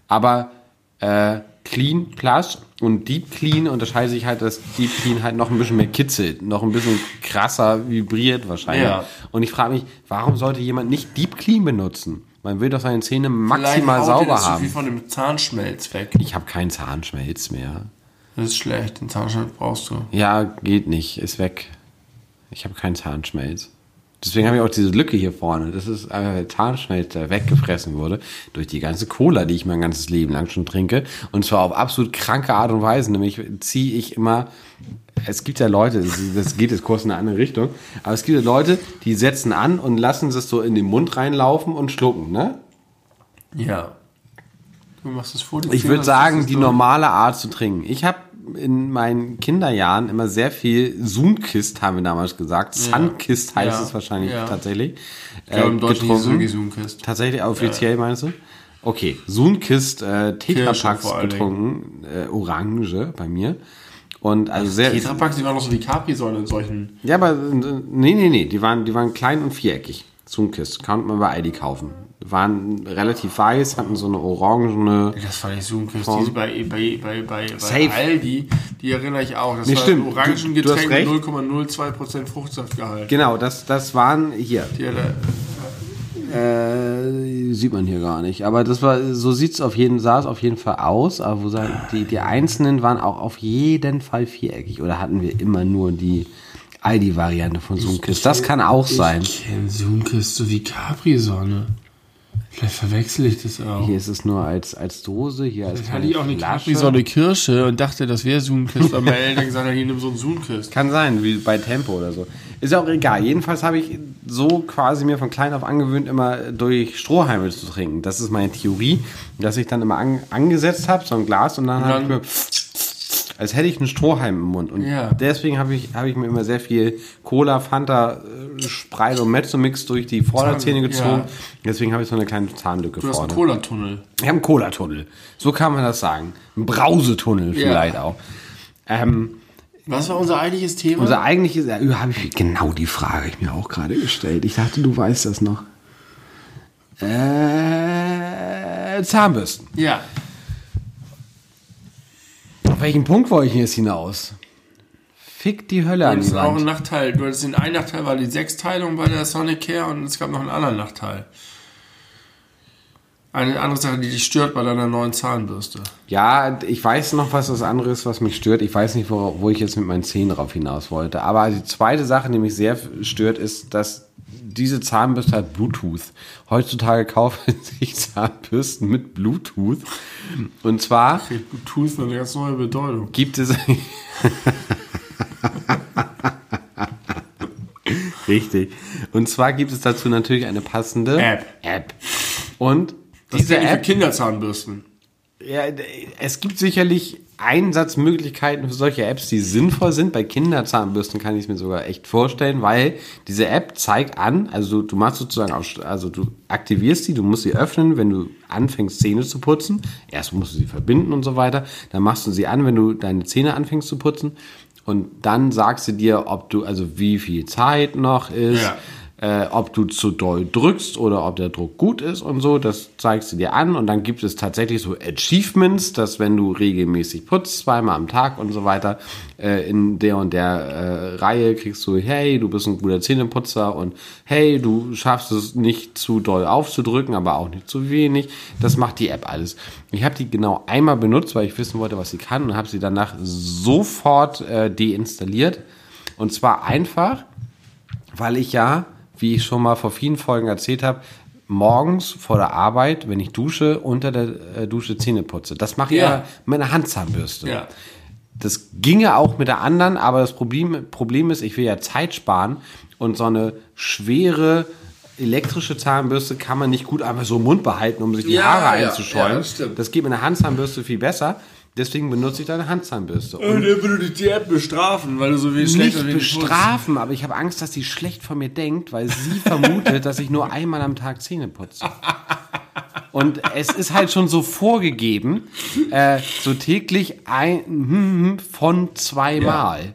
Aber äh, Clean Plus und Deep Clean unterscheidet sich halt, dass Deep Clean halt noch ein bisschen mehr kitzelt, noch ein bisschen krasser vibriert wahrscheinlich. Ja. Und ich frage mich, warum sollte jemand nicht Deep Clean benutzen? Man will doch seine Zähne maximal Vielleicht sauber das viel haben. von dem Zahnschmelz weg. Ich habe keinen Zahnschmelz mehr. Das ist schlecht. Den Zahnschmelz brauchst du. Ja, geht nicht, ist weg. Ich habe keinen Zahnschmelz. Deswegen habe ich auch diese Lücke hier vorne. Das ist einfach der Zahnschmelz, der weggefressen wurde durch die ganze Cola, die ich mein ganzes Leben lang schon trinke. Und zwar auf absolut kranke Art und Weise. Nämlich ziehe ich immer. Es gibt ja Leute, das- geht jetzt kurz in eine andere Richtung, aber es gibt ja Leute, die setzen an und lassen es so in den Mund reinlaufen und schlucken, ne? Ja. Du machst es vor die Ich würde sagen, die normale Art zu trinken. Ich habe in meinen Kinderjahren immer sehr viel Sunkist, haben wir damals gesagt. Sunkist heißt Ja. es wahrscheinlich Ja. tatsächlich. Ich glaube, im äh, Deutschen getrunken. wirklich Zoomkist. Tatsächlich offiziell meinst du? Okay, Sunkist äh, Tetrapacks getrunken, äh, Orange bei mir. Und also sehr. Tetrapacks, die waren noch so wie Capri-Säule in solchen. Ja, aber äh, nee, nee, nee, die waren, die waren klein und viereckig. Sunkist, konnte man bei Aldi kaufen. Waren relativ weiß, hatten so eine orangene. Das fand ich Zoomkist. Diese bei, bei, bei, bei, bei. Aldi, die erinnere ich auch. Das Nee, war stimmt. ein Orangengetränk mit 0,02% Fruchtsaftgehalt. Genau, das, das waren hier. Die Äh, sieht man hier gar nicht. Aber das war, so sieht's auf jeden, sah es auf jeden Fall aus. Aber wo sagen, die, die einzelnen waren auch auf jeden Fall viereckig. Oder hatten wir immer nur die Aldi-Variante von Zoomkiss? Das kann auch sein. Ich kenne Zoomkist so wie Capri-Sonne. Vielleicht verwechsel ich das auch. Hier ist es nur als, als Dose, hier als Vielleicht hatte ich auch eine. Capri-Sonne Kirsche und dachte, das wäre Zoomkist, weil meine Eltern gesagt haben, hier nimm so einen Zoomkist. Kann sein, wie bei Tempo oder so. Ist ja auch egal. Jedenfalls habe ich so quasi mir von klein auf angewöhnt, immer durch Strohhalme zu trinken. Das ist meine Theorie, dass ich dann immer an, angesetzt habe, so ein Glas, und dann, habe ich dann- mir, als hätte ich einen Strohhalm im Mund. Und Ja. deswegen habe ich, habe ich mir immer sehr viel Cola, Fanta, äh, Sprite und Mezzo-Mix durch die Vorderzähne gezogen. ja. Deswegen habe ich so eine kleine Zahnlücke Du hast einen vorne. Cola-Tunnel. Ich habe einen Cola-Tunnel. So kann man das sagen. Ein Brausetunnel Ja. vielleicht auch. Ähm, Was war unser eigentliches Thema? unser eigentliches, ja, habe ich genau die Frage ich mir auch gerade gestellt. Ich dachte, du weißt das noch. Äh, Zahnbürsten. ja. Welchen Punkt wollte ich jetzt hinaus? Fick die Hölle an Das ist auch ein. Nachteil. Du hattest den einen Nachteil war die Sechsteilung bei der Sonic Care und es gab noch einen anderen Nachteil. Eine andere Sache, die dich stört bei deiner neuen Zahnbürste. Ja, ich weiß noch was das andere ist, was mich stört. Ich weiß nicht, wo, wo ich jetzt mit meinen Zähnen drauf hinaus wollte. Aber die zweite Sache, die mich sehr stört, ist, dass diese Zahnbürste hat Bluetooth. Heutzutage kaufen sich Zahnbürsten mit Bluetooth. Und zwar Bluetooth eine ganz neue Bedeutung. gibt es. Richtig. Und zwar gibt es dazu natürlich eine passende App. App. Und diese nicht für App, Kinderzahnbürsten. ja, es gibt sicherlich Einsatzmöglichkeiten für solche Apps, die sinnvoll sind. Bei Kinderzahnbürsten kann ich es mir sogar echt vorstellen, weil diese App zeigt an, also du, du machst sozusagen, auch, also du aktivierst sie, du musst sie öffnen, wenn du anfängst Zähne zu putzen. Erst musst du sie verbinden und so weiter. Dann machst du sie an, wenn du deine Zähne anfängst zu putzen. Und dann sagst sie dir, ob du, also wie viel Zeit noch ist, Ja. Äh, ob du zu doll drückst oder ob der Druck gut ist und so. Das zeigst du dir an und dann gibt es tatsächlich so Achievements, dass wenn du regelmäßig putzt, zweimal am Tag und so weiter, äh, in der und der äh, Reihe kriegst du, hey, du bist ein guter Zähneputzer und hey, du schaffst es nicht zu doll aufzudrücken, aber auch nicht zu wenig. Das macht die App alles. Ich habe die genau einmal benutzt, weil ich wissen wollte, was sie kann und habe sie danach sofort äh, deinstalliert. Und zwar einfach, weil ich ja, wie ich schon mal vor vielen Folgen erzählt habe, morgens vor der Arbeit, wenn ich dusche, unter der äh, Dusche Zähne putze. Das mache ich Ja. ja mit einer Handzahnbürste. Ja. Das ginge auch mit der anderen, aber das Problem, Problem ist, ich will ja Zeit sparen und so eine schwere elektrische Zahnbürste kann man nicht gut einfach so im Mund behalten, um sich die Ja, Haare einzuschäumen. ja, das das geht mit einer Handzahnbürste viel besser. Deswegen benutze ich da eine Handzahnbürste. Und Und dann würde die App bestrafen, weil du so wie schlecht nicht bestrafen, aber ich habe Angst, dass sie schlecht von mir denkt, weil sie vermutet, dass ich nur einmal am Tag Zähne putze. Und es ist halt schon so vorgegeben, äh, so täglich ein hm, von zweimal.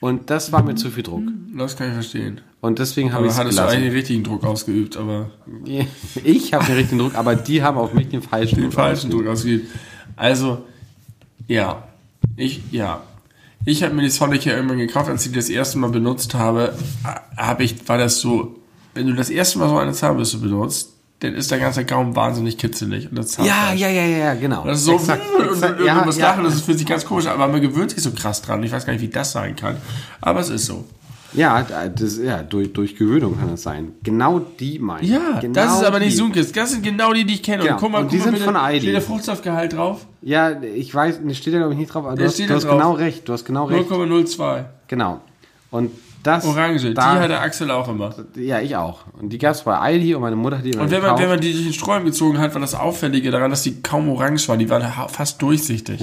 Und das war mir zu viel Druck. Das kann ich verstehen. Und deswegen habe ich es hattest du gelassen. eigentlich den richtigen Druck ausgeübt, aber Ich habe den richtigen Druck, aber die haben auf mich den falschen den Druck falschen ausgeübt. Druck ausgeübt. Also, ja. Ich, ja. Ich habe mir die Sonic ja irgendwann gekauft, als ich das erste Mal benutzt habe, habe ich, war das so, wenn du das erste Mal so eine Zahnbürste benutzt, dann ist der ganze Gaumen wahnsinnig kitzelig. Und das Ja, Zahnfleisch. ja, ja, ja, genau. Das ist so, Exakt, und, und, exakt, und ja, du musst ja. lachen, das fühlt sich ganz komisch an, aber man gewöhnt sich so krass dran. Ich weiß gar nicht, wie das sein kann. Aber es ist so. Ja, das, ja durch, durch Gewöhnung kann das sein. Genau die meine ich. Ja, genau das ist aber nicht. Sunkist. Das sind genau die, die ich kenne. Genau. Und guck mal, Und guck die mal sind von Aldi. Steht der Fruchtsaftgehalt drauf? Ja, ich weiß, das steht da glaube ich nicht drauf, aber du hast, du hast genau recht. Du hast genau recht. 0,02. Genau. Und das. Orange, da, die hat der Axel auch immer. Ja, ich auch. Und die gab es bei Aldi und meine Mutter hat die immer Und wenn man, wenn man die durch den Sträumen gezogen hat, war das Auffällige daran, dass die kaum orange waren. Die waren fast durchsichtig.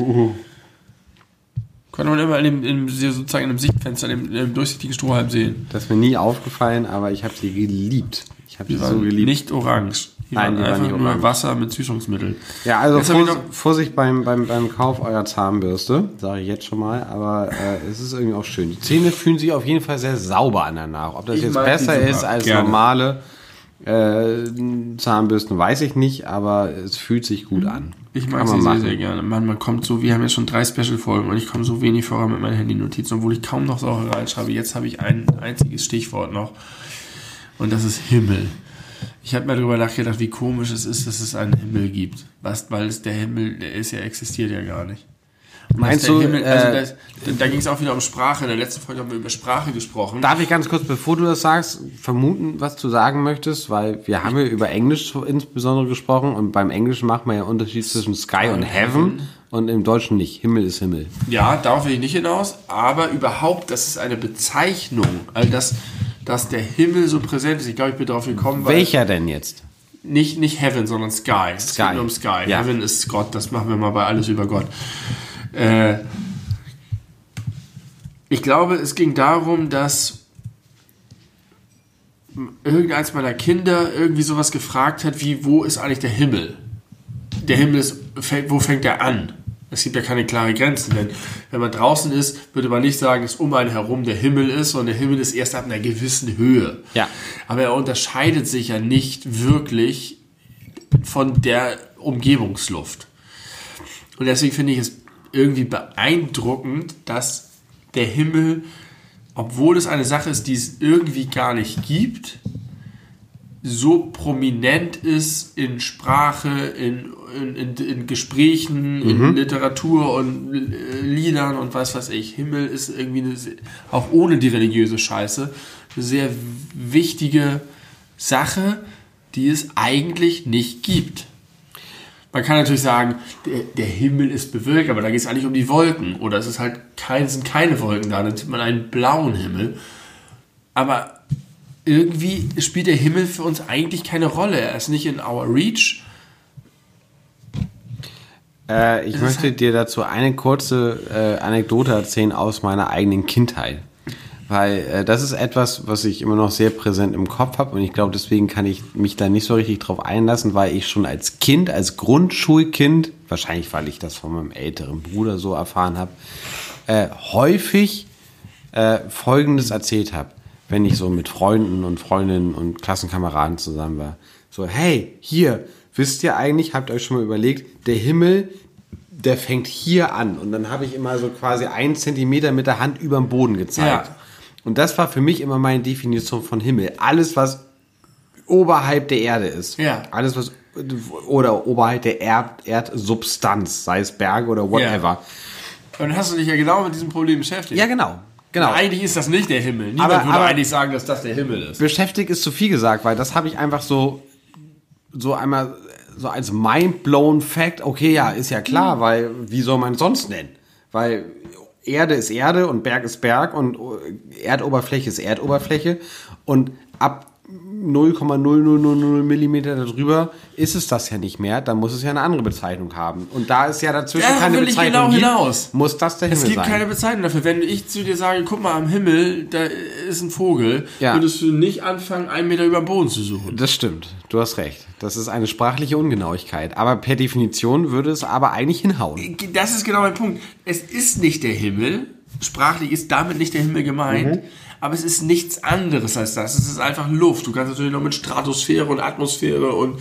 Konnte man immer in dem, in sozusagen in dem Sichtfenster, in dem, in dem durchsichtigen Strohhalm sehen. das ist mir nie aufgefallen, aber ich habe sie geliebt. Ich habe sie so geliebt. nicht orange. Die Nein, die waren einfach nicht nur orange. Wasser mit Süßungsmittel. Ja, also Vors Vorsicht beim, beim, beim Kauf eurer Zahnbürste, sage ich jetzt schon mal, aber äh, es ist irgendwie auch schön. Die Zähne fühlen sich auf jeden Fall sehr sauber an danach. Ob das Ich jetzt besser ist als Gerne. normale äh, Zahnbürsten, weiß ich nicht, aber es fühlt sich gut an. Ich mag sie man sehr, sehr gerne. Mann, man kommt so, wir haben ja schon drei Special-Folgen und ich komme so wenig voran mit meinen Handy-Notizen, obwohl ich kaum noch Sachen reinschreibe. Jetzt habe ich ein einziges Stichwort noch und das ist Himmel. Ich habe mir darüber nachgedacht, wie komisch es ist, dass es einen Himmel gibt. Was, weil es der Himmel, der ist ja, existiert ja gar nicht. Meinst du, Himmel, also äh, das, da ging es auch wieder um Sprache. In der letzten Folge haben wir über Sprache gesprochen. Darf ich ganz kurz, bevor du das sagst, vermuten, was du sagen möchtest? Weil wir haben ja über Englisch insbesondere gesprochen und beim Englischen macht man ja einen Unterschied zwischen Sky und Heaven und im Deutschen nicht. Himmel ist Himmel. Ja, darauf will ich nicht hinaus, aber überhaupt, das ist eine Bezeichnung, also dass, dass der Himmel so präsent ist. Ich glaube, ich bin darauf gekommen, Welcher denn jetzt? nicht, nicht Heaven, sondern Sky. Es Sky. geht nur um Sky. Ja. Heaven ist Gott, das machen wir mal bei Alles über Gott. Äh, ich glaube, es ging darum, dass irgendeins meiner Kinder irgendwie sowas gefragt hat, wie, wo ist eigentlich der Himmel? Der Himmel ist, fängt- wo fängt er an? Es gibt ja keine klare Grenze, denn wenn man draußen ist, würde man nicht sagen, dass um einen herum der Himmel ist, sondern der Himmel ist erst ab einer gewissen Höhe. Ja. Aber er unterscheidet sich ja nicht wirklich von der Umgebungsluft. Und deswegen finde ich es irgendwie beeindruckend, dass der Himmel, obwohl es eine Sache ist, die es irgendwie gar nicht gibt, so prominent ist in Sprache, in, in, in, in Gesprächen, in Literatur und äh, Liedern und was weiß ich. Himmel ist irgendwie eine, auch ohne die religiöse Scheiße eine sehr wichtige Sache, die es eigentlich nicht gibt. Man kann natürlich sagen, der, der Himmel ist bewölkt, aber da geht es eigentlich um die Wolken. Oder es ist halt kein, sind keine Wolken da, dann sieht man einen blauen Himmel. Aber irgendwie spielt der Himmel für uns eigentlich keine Rolle. Er ist nicht in our reach. Äh, ich möchte dir dazu eine kurze äh, Anekdote erzählen aus meiner eigenen Kindheit. Weil äh, das ist etwas, was ich immer noch sehr präsent im Kopf habe und ich glaube, deswegen kann ich mich da nicht so richtig drauf einlassen, weil ich schon als Kind, als Grundschulkind, wahrscheinlich weil ich das von meinem älteren Bruder so erfahren habe, äh, häufig äh, Folgendes erzählt habe, wenn ich so mit Freunden und Freundinnen und Klassenkameraden zusammen war. So, hey, hier, wisst ihr eigentlich, habt ihr euch schon mal überlegt, der Himmel, der fängt hier an. Und dann habe ich immer so quasi einen Zentimeter mit der Hand über dem Boden gezeigt. Ja. Und das war für mich immer meine Definition von Himmel. Alles, was oberhalb der Erde ist. Ja. Alles, was oder oberhalb der Erd, Erdsubstanz, sei es Berge oder whatever. Und dann hast du dich ja genau mit diesem Problem beschäftigt. Ja, genau. Genau. Eigentlich ist das nicht der Himmel. Niemand Aber- würde aber- eigentlich sagen, dass das der Himmel ist. Beschäftigt ist zu viel gesagt, weil das habe ich einfach so so einmal so als mind-blown Fact, okay, ja, ist ja klar, Mhm. weil wie soll man es sonst nennen? Weil Erde ist Erde und Berg ist Berg und Erdoberfläche ist Erdoberfläche. Und ab 0,0000 Millimeter darüber ist es das ja nicht mehr, dann muss es ja eine andere Bezeichnung haben. Und da es ja dazwischen Darauf keine will ich Bezeichnung genau gibt, hinaus. muss das der Himmel Es gibt sein. keine Bezeichnung dafür. Wenn ich zu dir sage, guck mal am Himmel, da ist ein Vogel, Ja. würdest du nicht anfangen, einen Meter über dem Boden zu suchen. Das stimmt, du hast recht. Das ist eine sprachliche Ungenauigkeit. Aber per Definition würde es aber eigentlich hinhauen. Das ist genau mein Punkt. Es ist nicht der Himmel. Sprachlich ist damit nicht der Himmel gemeint. Mhm. Aber es ist nichts anderes als das. Es ist einfach Luft. Du kannst natürlich noch mit Stratosphäre und Atmosphäre und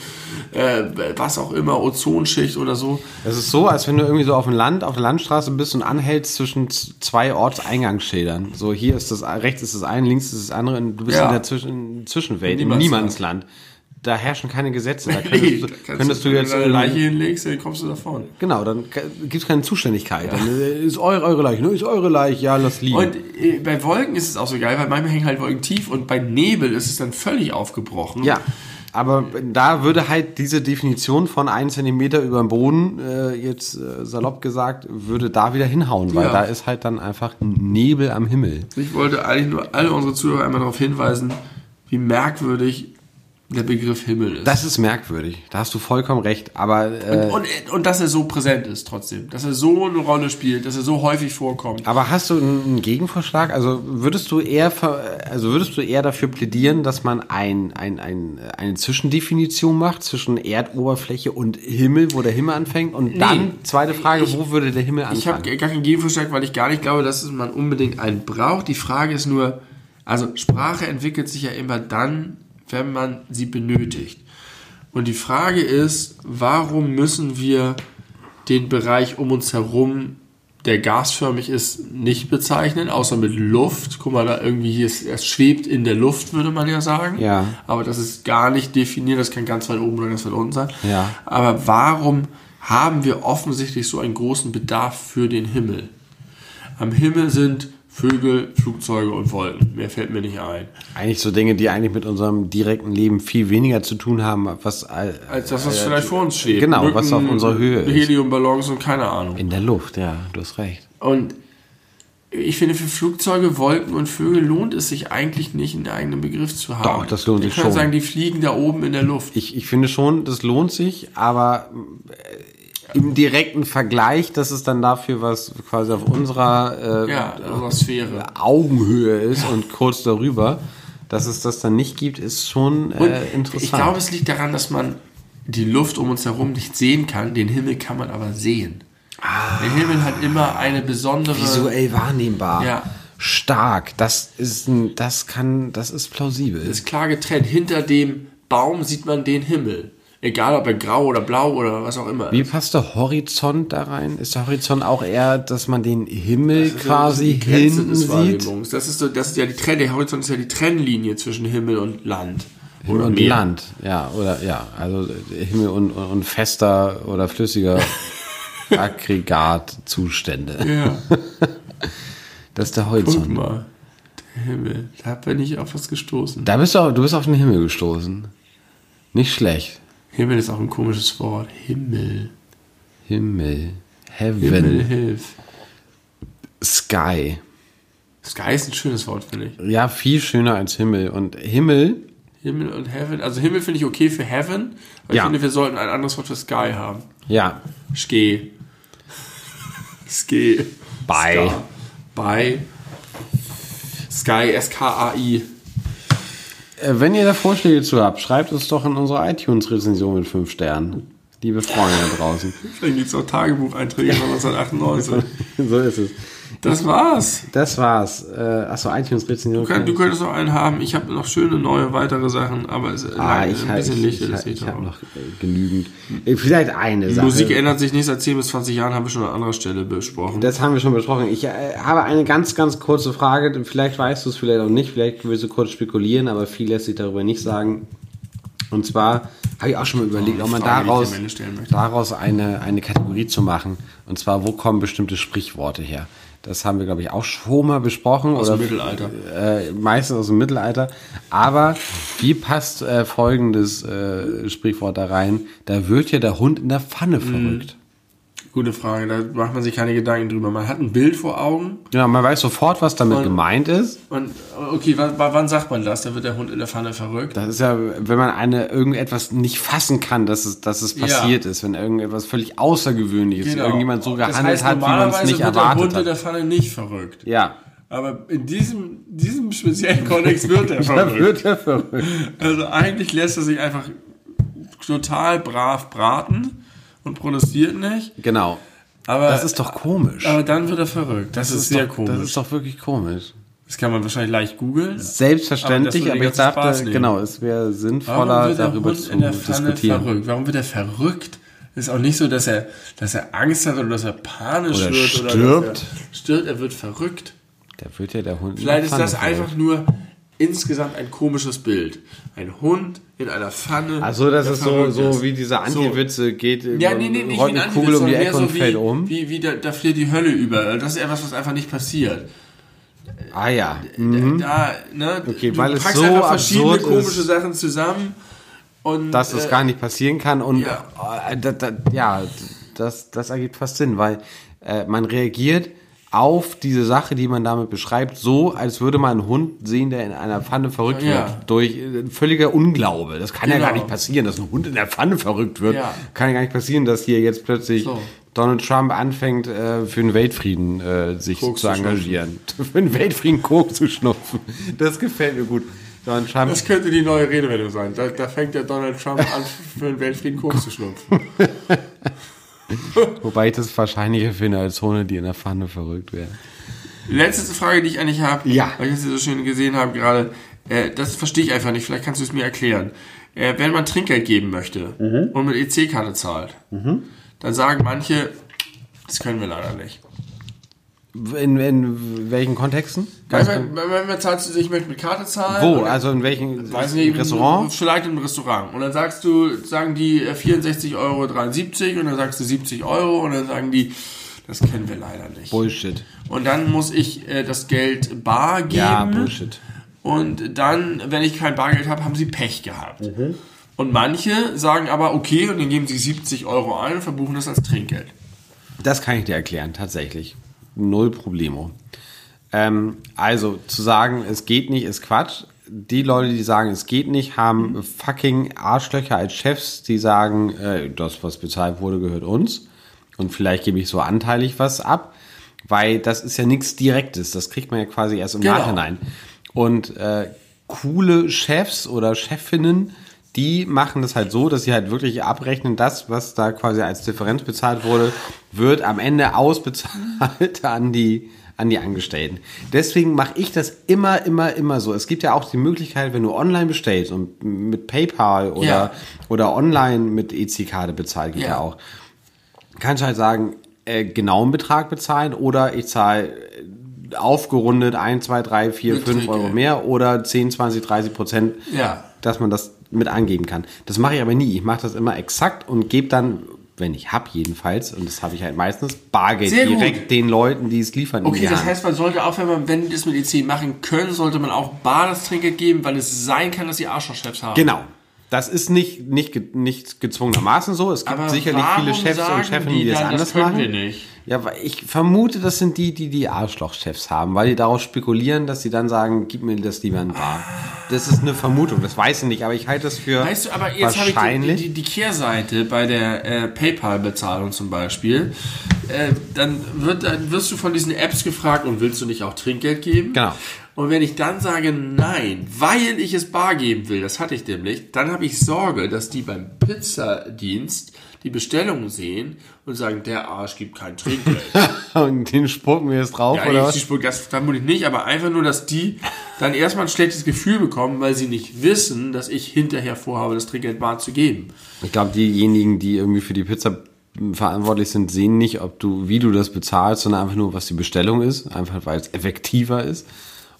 äh, was auch immer, Ozonschicht oder so. Es ist so, als wenn du irgendwie so auf dem Land, auf der Landstraße bist und anhältst zwischen zwei Ortseingangsschildern. So, hier ist das, rechts ist das eine, links ist das andere und du bist Ja. in der Zwischen Zwischenwelt, im Niemandsland. Niemandsland. Da herrschen keine Gesetze. Da Nee, könntest, da du, kannst könntest du wenn jetzt. deine ähm, Leiche hinlegst, dann kommst du davon. Genau, dann gibt es keine Zuständigkeit. Dann äh, ist eure, eure Leiche, ne? Ist eure Leiche, ja, lass liegen. Und äh, bei Wolken ist es auch so geil, weil manchmal hängen halt Wolken tief und bei Nebel ist es dann völlig aufgebrochen. Ja, aber da würde halt diese Definition von 1 Zentimeter über dem Boden, äh, jetzt äh, salopp gesagt, würde da wieder hinhauen, weil Ja. da ist halt dann einfach ein Nebel am Himmel. Ich wollte eigentlich nur alle unsere Zuhörer einmal darauf hinweisen, wie merkwürdig der Begriff Himmel ist. Das ist merkwürdig, da hast du vollkommen recht, aber äh, und, und dass er so präsent ist trotzdem. Dass er so eine Rolle spielt, dass er so häufig vorkommt. aber hast du einen Gegenvorschlag? Also würdest du eher also würdest du eher dafür plädieren, dass man ein, ein, ein, eine Zwischendefinition macht zwischen Erdoberfläche und Himmel, wo der Himmel anfängt? Und dann, zweite Frage, Ich- wo würde der Himmel anfangen? Ich habe gar keinen Gegenvorschlag, weil ich gar nicht glaube, dass man unbedingt einen braucht. Die Frage ist nur, also Sprache entwickelt sich ja immer dann, wenn man sie benötigt. Und die Frage ist, warum müssen wir den Bereich um uns herum, der gasförmig ist, nicht bezeichnen, außer mit Luft. Guck mal, da irgendwie hier ist, es schwebt in der Luft, würde man ja sagen. Ja. Aber das ist gar nicht definiert, das kann ganz weit oben oder ganz weit unten sein. Ja. Aber warum haben wir offensichtlich so einen großen Bedarf für den Himmel? Am Himmel sind Vögel, Flugzeuge und Wolken. Mehr fällt mir nicht ein. Eigentlich so Dinge, die eigentlich mit unserem direkten Leben viel weniger zu tun haben, was äh, Als das, was vielleicht vor uns steht. genau, was auf unserer Höhe ist. Heliumballons und keine Ahnung. in der Luft, ja, du hast recht. Und ich finde, für Flugzeuge, Wolken und Vögel lohnt es sich eigentlich nicht, einen eigenen Begriff zu haben. Doch, das lohnt Wir sich schon. sagen, die fliegen da oben in der Luft. Ich, ich finde schon, das lohnt sich, aber äh, im direkten Vergleich, dass es dann dafür was quasi auf unserer äh, Ja, Sphäre. Augenhöhe ist und kurz darüber, dass es das dann nicht gibt, ist schon äh, interessant. ich glaube, es liegt daran, dass man die Luft um uns herum nicht sehen kann. Den Himmel kann man aber sehen. Der Himmel hat immer eine besondere. visuell wahrnehmbar. Ja. Stark. Das ist ein, das kann, das ist plausibel. ist klar getrennt. Hinter dem Baum sieht man den Himmel. Egal, ob er grau oder blau oder was auch immer Wie passt der Horizont da rein? Ist der Horizont auch eher, dass man den Himmel quasi Grenze hinten des sieht? Das ist, so, das ist ja die Trenn, der Horizont ist ja die Trennlinie zwischen Himmel und Land. Himmel und Meer. Land, ja, oder ja, also Himmel und, und, und fester oder flüssiger Aggregatzustände. Ja, Das ist der guck Horizont. mal. Der Himmel. Da bin ich auf was gestoßen. Da bist du, auch- du bist auf den Himmel gestoßen. Nicht schlecht. Himmel ist auch ein komisches Wort. Himmel. Himmel, Heaven, Himmel hilf. Sky. Sky ist ein schönes Wort, finde ich. Ja, viel schöner als Himmel. Und Himmel, Himmel und Heaven. Also Himmel finde ich okay für Heaven, aber Ja. ich finde, wir sollten ein anderes Wort für Sky haben. ja, Ske. Ske. Bei. Ska. Bei. Sky, S-K-A-I. Äh, Wenn ihr da Vorschläge zu habt, schreibt uns doch in unsere iTunes-Rezension mit 5 Sternen. Liebe Freunde da draußen. Vielleicht gibt es auch Tagebucheinträge von 1998. so ist es. Das war's. Das war's. Äh, achso, iTunes-Rezension. Du, kann, du könntest noch einen haben. Ich habe noch schöne neue weitere Sachen, aber es ist ah, ich ein habe bisschen ich, Licht. ich, ich, geht ich hab auch. noch äh, genügend. Äh, Vielleicht eine Sache. Musik ändert sich nicht seit 10 bis 20 Jahren, haben wir schon an anderer Stelle besprochen. Das haben wir schon besprochen. Ich äh, habe eine ganz, ganz kurze Frage. Vielleicht weißt du es vielleicht auch nicht. Vielleicht willst du kurz spekulieren, aber viel lässt sich darüber nicht sagen. Und zwar habe ich auch schon mal überlegt, ob man Frage, daraus, daraus eine, eine Kategorie zu machen. Und zwar, wo kommen bestimmte Sprichworte her? Das haben wir, glaube ich, auch schon mal besprochen. Aus oder, dem Mittelalter. Äh, meistens aus dem Mittelalter. Aber wie passt äh, folgendes äh, Sprichwort da rein? Da wird ja der Hund in der Pfanne verrückt. Gute Frage, da macht man sich keine Gedanken drüber. Man hat ein Bild vor Augen Ja, man weiß sofort, was damit Und- gemeint ist. und okay, wann, wann sagt man das? Da wird der Hund in der Pfanne verrückt. Das ist ja, wenn man eine irgendetwas nicht fassen kann, dass es, dass es Ja. passiert ist, wenn irgendetwas völlig Außergewöhnliches, irgendjemand so gehandelt Genau. das heißt, hat, wie man es nicht wird der erwartet Hund in hat. der Pfanne nicht verrückt. Ja, Aber in diesem, diesem speziellen Kontext wird er da verrückt. wird er verrückt. Also eigentlich lässt er sich einfach total brav braten und protestiert nicht. Genau. Aber, Das ist doch komisch. aber dann wird er verrückt. Das, ist, sehr doch, komisch. Das ist doch wirklich komisch. Das kann man wahrscheinlich leicht googeln. Selbstverständlich, Aber aber, das ich dachte, genau, es wäre sinnvoller, darüber Hund zu in der Pfanne diskutieren. verrückt? Warum wird er verrückt? Ist auch nicht so, dass er, dass er Angst hat oder dass er panisch Oder wird stirbt. oder dass er stirbt. Er wird verrückt. Da wird ja der Hund Vielleicht ist das verrückt. einfach nur insgesamt ein komisches Bild. Ein Hund in einer Pfanne. So, dass der es so, so ist. wie diese Anti-Witze geht, Ja, nee, nee, nicht eine ein Kugel um die Ecke und mehr fällt so wie, um. Wie, wie da, da fliegt die Hölle über. Das ist etwas, was einfach nicht passiert. Ah ja. Da, ne, Okay, du weil es so einfach verschiedene komische ist. Sachen zusammen und dass das äh, gar nicht passieren kann und ja. äh, da, da, ja, das, das ergibt fast Sinn, weil äh, man reagiert auf diese Sache, die man damit beschreibt, so, als würde man einen Hund sehen, der in einer Pfanne verrückt Ja. wird. Durch äh, völliger Unglaube. Das kann ja Genau. gar nicht passieren, dass ein Hund in der Pfanne verrückt wird. Ja. Kann ja gar nicht passieren, dass hier jetzt plötzlich So. Donald Trump anfängt, äh, für den Weltfrieden äh, sich Koks zu zu engagieren. für den Weltfrieden Koks zu schnupfen. Das gefällt mir gut. Donald Trump Das könnte die neue Redewendung sein. Da, da fängt der Donald Trump an, für den Weltfrieden Koks zu schnupfen. Wobei ich das wahrscheinlicher finde als Hunde, die in der Pfanne verrückt werden. Letzte Frage, die ich eigentlich habe, Ja. weil ich das so schön gesehen habe gerade, äh, das verstehe ich einfach nicht, vielleicht kannst du es mir erklären. Äh, wenn man Trinkgeld geben möchte Mhm. und mit EC-Karte zahlt, dann sagen manche, das können wir leider nicht. In, in welchen Kontexten? Weil man, weil man, man zahlst du, ich möchte mit Karte zahlen. Wo? Also in Weiß nicht, Restaurant? Vielleicht im Restaurant. Und dann sagst du, sagen die äh, 64,73 Euro und dann sagst du 70 Euro und dann sagen die, das kennen wir leider nicht. Bullshit. Und dann muss ich äh, das Geld bar geben. Ja, Bullshit. Und dann, wenn ich kein Bargeld habe, haben sie Pech gehabt. Mhm. Und manche sagen aber, okay, und dann geben sie 70 Euro ein und verbuchen das als Trinkgeld. Das kann ich dir erklären, tatsächlich. Null Problemo. Ähm, also zu sagen, es geht nicht, ist Quatsch. Die Leute, die sagen, es geht nicht, haben fucking Arschlöcher als Chefs, die sagen, äh, das, was bezahlt wurde, gehört uns. Und vielleicht gebe ich so anteilig was ab, weil das ist ja nichts Direktes. Das kriegt man ja quasi erst im Genau. Nachhinein. Und äh, coole Chefs oder Chefinnen, die machen das halt so, dass sie halt wirklich abrechnen, das, was da quasi als Differenz bezahlt wurde, wird am Ende ausbezahlt an die an die Angestellten. Deswegen mache ich das immer, immer, immer so. Es gibt ja auch die Möglichkeit, wenn du online bestellst und mit PayPal oder, Ja. oder online mit EC-Karte bezahlt, geht ja. Ja. auch. Kannst halt sagen, äh, genauen Betrag bezahlen oder ich zahle aufgerundet 1, 2, 3, 4, Mit 5 Trinkgeld. Euro mehr oder 10, 20, 30 Prozent Ja. dass man das mit angeben kann. Das mache ich aber nie. Ich mache das immer exakt und gebe dann, wenn ich hab jedenfalls, und das habe ich halt meistens, Bargeld direkt den Leuten, die es liefern. Okay, das heißt, man sollte auch, wenn man, wenn das mit EC machen können, sollte man auch bar das Trinkgeld geben, weil es sein kann, dass die Arschlochchefs haben. Genau. Das ist nicht, nicht, nicht gezwungenermaßen so. Es gibt Aber sicherlich viele Chefs und Chefinnen, die, die das anders das machen. wir nicht? Ja, weil ich vermute, das sind die, die die Arschlochchefs haben, weil die darauf spekulieren, dass sie dann sagen, gib mir das lieber in Bar. Das ist eine Vermutung, das weiß ich nicht, aber ich halte das für Weißt du, aber jetzt habe ich die, die, die Kehrseite bei der äh, PayPal-Bezahlung zum Beispiel. Äh, dann, wird, dann wirst du von diesen Apps gefragt und willst du nicht auch Trinkgeld geben? Genau. Und wenn ich dann sage nein, weil ich es bar geben will, das hatte ich nämlich, dann habe ich Sorge, dass die beim Pizzadienst die Bestellung sehen und sagen, der Arsch gibt kein Trinkgeld. und den spucken wir jetzt drauf, Ja, oder ich, was? die Spur- das vermute ich nicht, aber einfach nur, dass die dann erstmal ein schlechtes Gefühl bekommen, weil sie nicht wissen, dass ich hinterher vorhabe, das Trinkgeld bar zu geben. Ich glaube, diejenigen, die irgendwie für die Pizza verantwortlich sind, sehen nicht, ob du, wie du das bezahlst, sondern einfach nur, was die Bestellung ist, einfach weil es effektiver ist.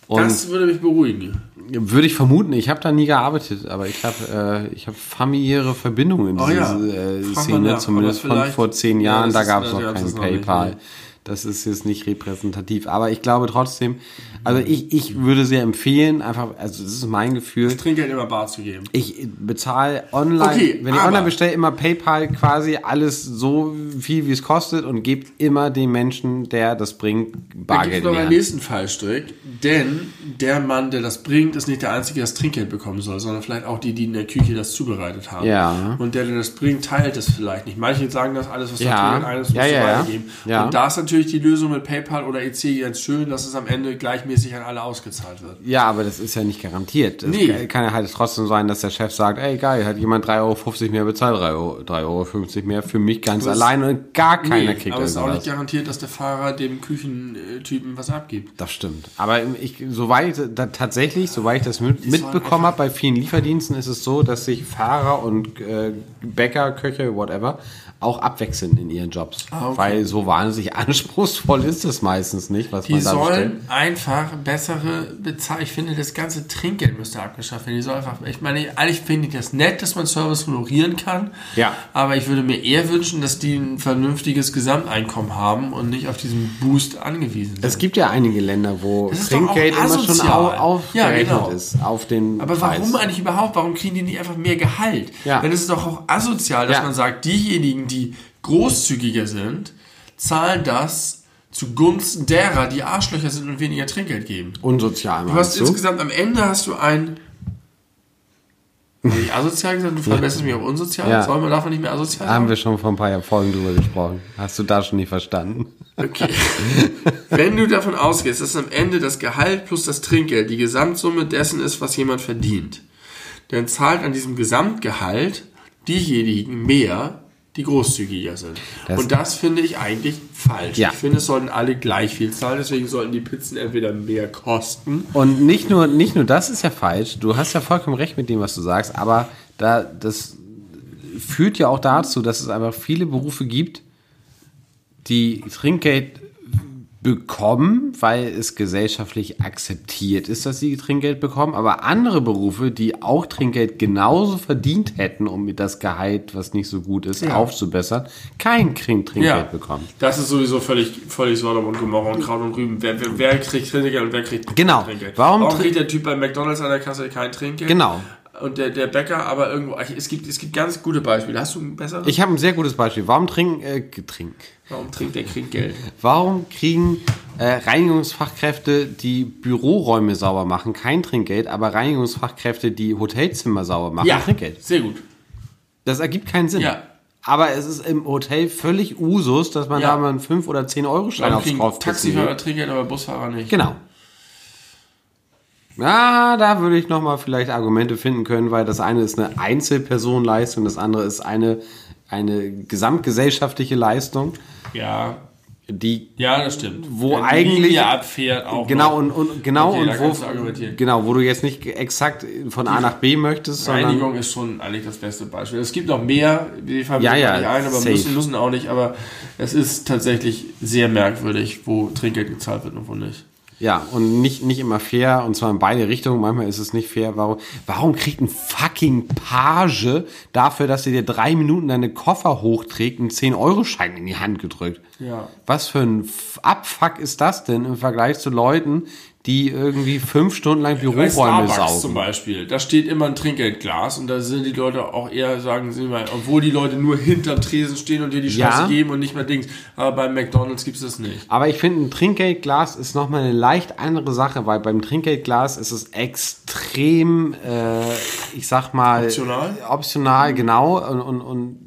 Und Das würde mich beruhigen. Würde ich vermuten, ich habe da nie gearbeitet, aber ich habe äh, ich habe familiäre Verbindungen in Oh diese ja. äh, Szene, nach, zumindest von vor zehn Ja, Jahren, das da gab es noch kein noch nicht, PayPal. nee. Das ist jetzt nicht repräsentativ. Aber ich glaube trotzdem, also ich, ich würde sehr empfehlen, einfach, also das ist mein Gefühl. Trinkgeld immer bar zu geben. Ich bezahle online, Okay, wenn ich online bestelle, immer PayPal quasi alles so viel, wie es kostet und gebe immer dem Menschen, der das bringt, Da gibt Bargeld es in noch nächsten Fallstrick, denn der Mann, der das bringt, ist nicht der Einzige, der das Trinkgeld bekommen soll, sondern vielleicht auch die, die in der Küche das zubereitet haben. Ja. Und der, der das bringt, teilt es vielleicht nicht. Manche sagen das alles, was Ja. da drin musst du ja, ja. weitergeben. Ja. Und da ist natürlich die Lösung mit PayPal oder EC ganz schön, dass es am Ende gleichmäßig an alle ausgezahlt wird. Ja, aber das ist ja nicht garantiert. Es Nee. kann ja halt trotzdem sein, dass der Chef sagt, ey geil, hat jemand 3,50 Euro mehr bezahlt, 3,50 Euro, 3,50 Euro mehr für mich ganz es- allein und gar keiner Nee, kriegt aber es ist auch nicht garantiert, dass der Fahrer dem Küchentypen was abgibt. Das stimmt. Aber ich, soweit da, tatsächlich, soweit ich das mit, mitbekommen habe, bei vielen Lieferdiensten ist es so, dass sich Fahrer und äh, Bäcker, Köche, whatever, auch abwechseln in ihren Jobs. Ah, okay. Weil so wahnsinnig anspruchsvoll ist es meistens nicht, was Die man da bestellt. sollen einfach bessere Bezahlung. Ich finde, das ganze Trinkgeld müsste abgeschafft werden. Die soll einfach, ich meine, eigentlich finde ich das nett, dass man Service honorieren kann. Ja. Aber ich würde mir eher wünschen, dass die ein vernünftiges Gesamteinkommen haben und nicht auf diesen Boost angewiesen sind. Es gibt ja einige Länder, wo Trinkgeld immer schon aufgerechnet Ja, genau. ist auf den aber Preis. warum eigentlich überhaupt? Warum kriegen die nicht einfach mehr Gehalt? Ja. Denn es ist doch auch asozial, dass Ja. man sagt, diejenigen, die großzügiger sind, zahlen das zugunsten derer, die Arschlöcher sind und weniger Trinkgeld geben. Unsozial Du hast du? insgesamt am Ende hast du ein. Hab ich asozial gesagt? Du verbesserst mich auf unsozial? Ja. Soll man davon nicht mehr asozial Haben sein? wir schon vor ein paar Folgen drüber gesprochen. Hast du da schon nicht verstanden? Okay. Wenn du davon ausgehst, dass am Ende das Gehalt plus das Trinkgeld die Gesamtsumme dessen ist, was jemand verdient, dann zahlt an diesem Gesamtgehalt diejenigen mehr, die großzügiger sind. Das- Und das finde ich eigentlich falsch. Ja. Ich finde, es sollten alle gleich viel zahlen, deswegen sollten die Pizzen entweder mehr kosten. Und nicht nur, nicht nur das ist ja falsch. Du hast ja vollkommen recht mit dem, was du sagst. Aber da, das führt ja auch dazu, dass es einfach viele Berufe gibt, die Trinkgeld bekommen, weil es gesellschaftlich akzeptiert ist, dass sie Trinkgeld bekommen, aber andere Berufe, die auch Trinkgeld genauso verdient hätten, um das Gehalt, was nicht so gut ist, Ja. aufzubessern, kein Trin- Trinkgeld bekommen. Das ist sowieso völlig, völlig Sodom und Gomorra und Kraut und Rüben. Wer, wer, wer kriegt Trinkgeld und wer kriegt Genau. Trinkgeld? Warum Warum kriegt der Typ bei McDonalds an der Kasse kein Trinkgeld? Genau. Und der, der Bäcker aber irgendwo. Es gibt, es gibt ganz gute Beispiele. Hast du ein besseres? Ich habe ein sehr gutes Beispiel. Warum trinken, äh, Getrink? Warum trinkt der kriegt Geld? Warum kriegen äh, Reinigungsfachkräfte, die Büroräume sauber machen, kein Trinkgeld, aber Reinigungsfachkräfte, die Hotelzimmer sauber machen, Trinkgeld? sehr gut. Das ergibt keinen Sinn. Ja. Aber es ist im Hotel völlig Usus, dass man Ja. da mal einen 5 oder 10 Euro Schein aufs drauf Taxifahrer Trinkgeld, aber Busfahrer nicht? Genau. Ja, da würde ich nochmal vielleicht Argumente finden können, weil das eine ist eine Einzelpersonenleistung, das andere ist eine, eine gesamtgesellschaftliche Leistung, Ja. die Ja, das stimmt. Wo die eigentlich- Linie abfährt auch. genau und, und genau Okay, und wo genau wo du jetzt nicht exakt von A nach B möchtest, Reinigung ist schon eigentlich das beste Beispiel. Es gibt noch mehr, die fallen Ja, mir ja, nicht ein, aber safe. müssen, müssen auch nicht. Aber es ist tatsächlich sehr merkwürdig, wo Trinkgeld gezahlt wird und wo nicht. Ja und nicht nicht immer fair und zwar in beide Richtungen. Manchmal ist es nicht fair. Warum warum kriegt ein fucking Page dafür, dass er dir drei Minuten deine Koffer hochträgt, einen 10 Euro Schein in die Hand gedrückt? Ja. Was für ein Abfuck ist das denn im Vergleich zu Leuten, die irgendwie fünf Stunden lang Bei Büroräume zum saugen? Beispiel, da steht immer ein Trinkgeldglas und da sind die Leute auch eher, sagen sie mal, obwohl die Leute nur hinterm Tresen stehen und dir die Scheiße Ja. geben und nicht mehr Dings. Aber bei McDonalds gibt es das nicht. Aber ich finde, ein Trinkgeldglas ist nochmal eine leicht andere Sache, weil beim Trinkgeldglas ist es extrem, äh, ich sag mal, Optional? optional, genau, und, und, und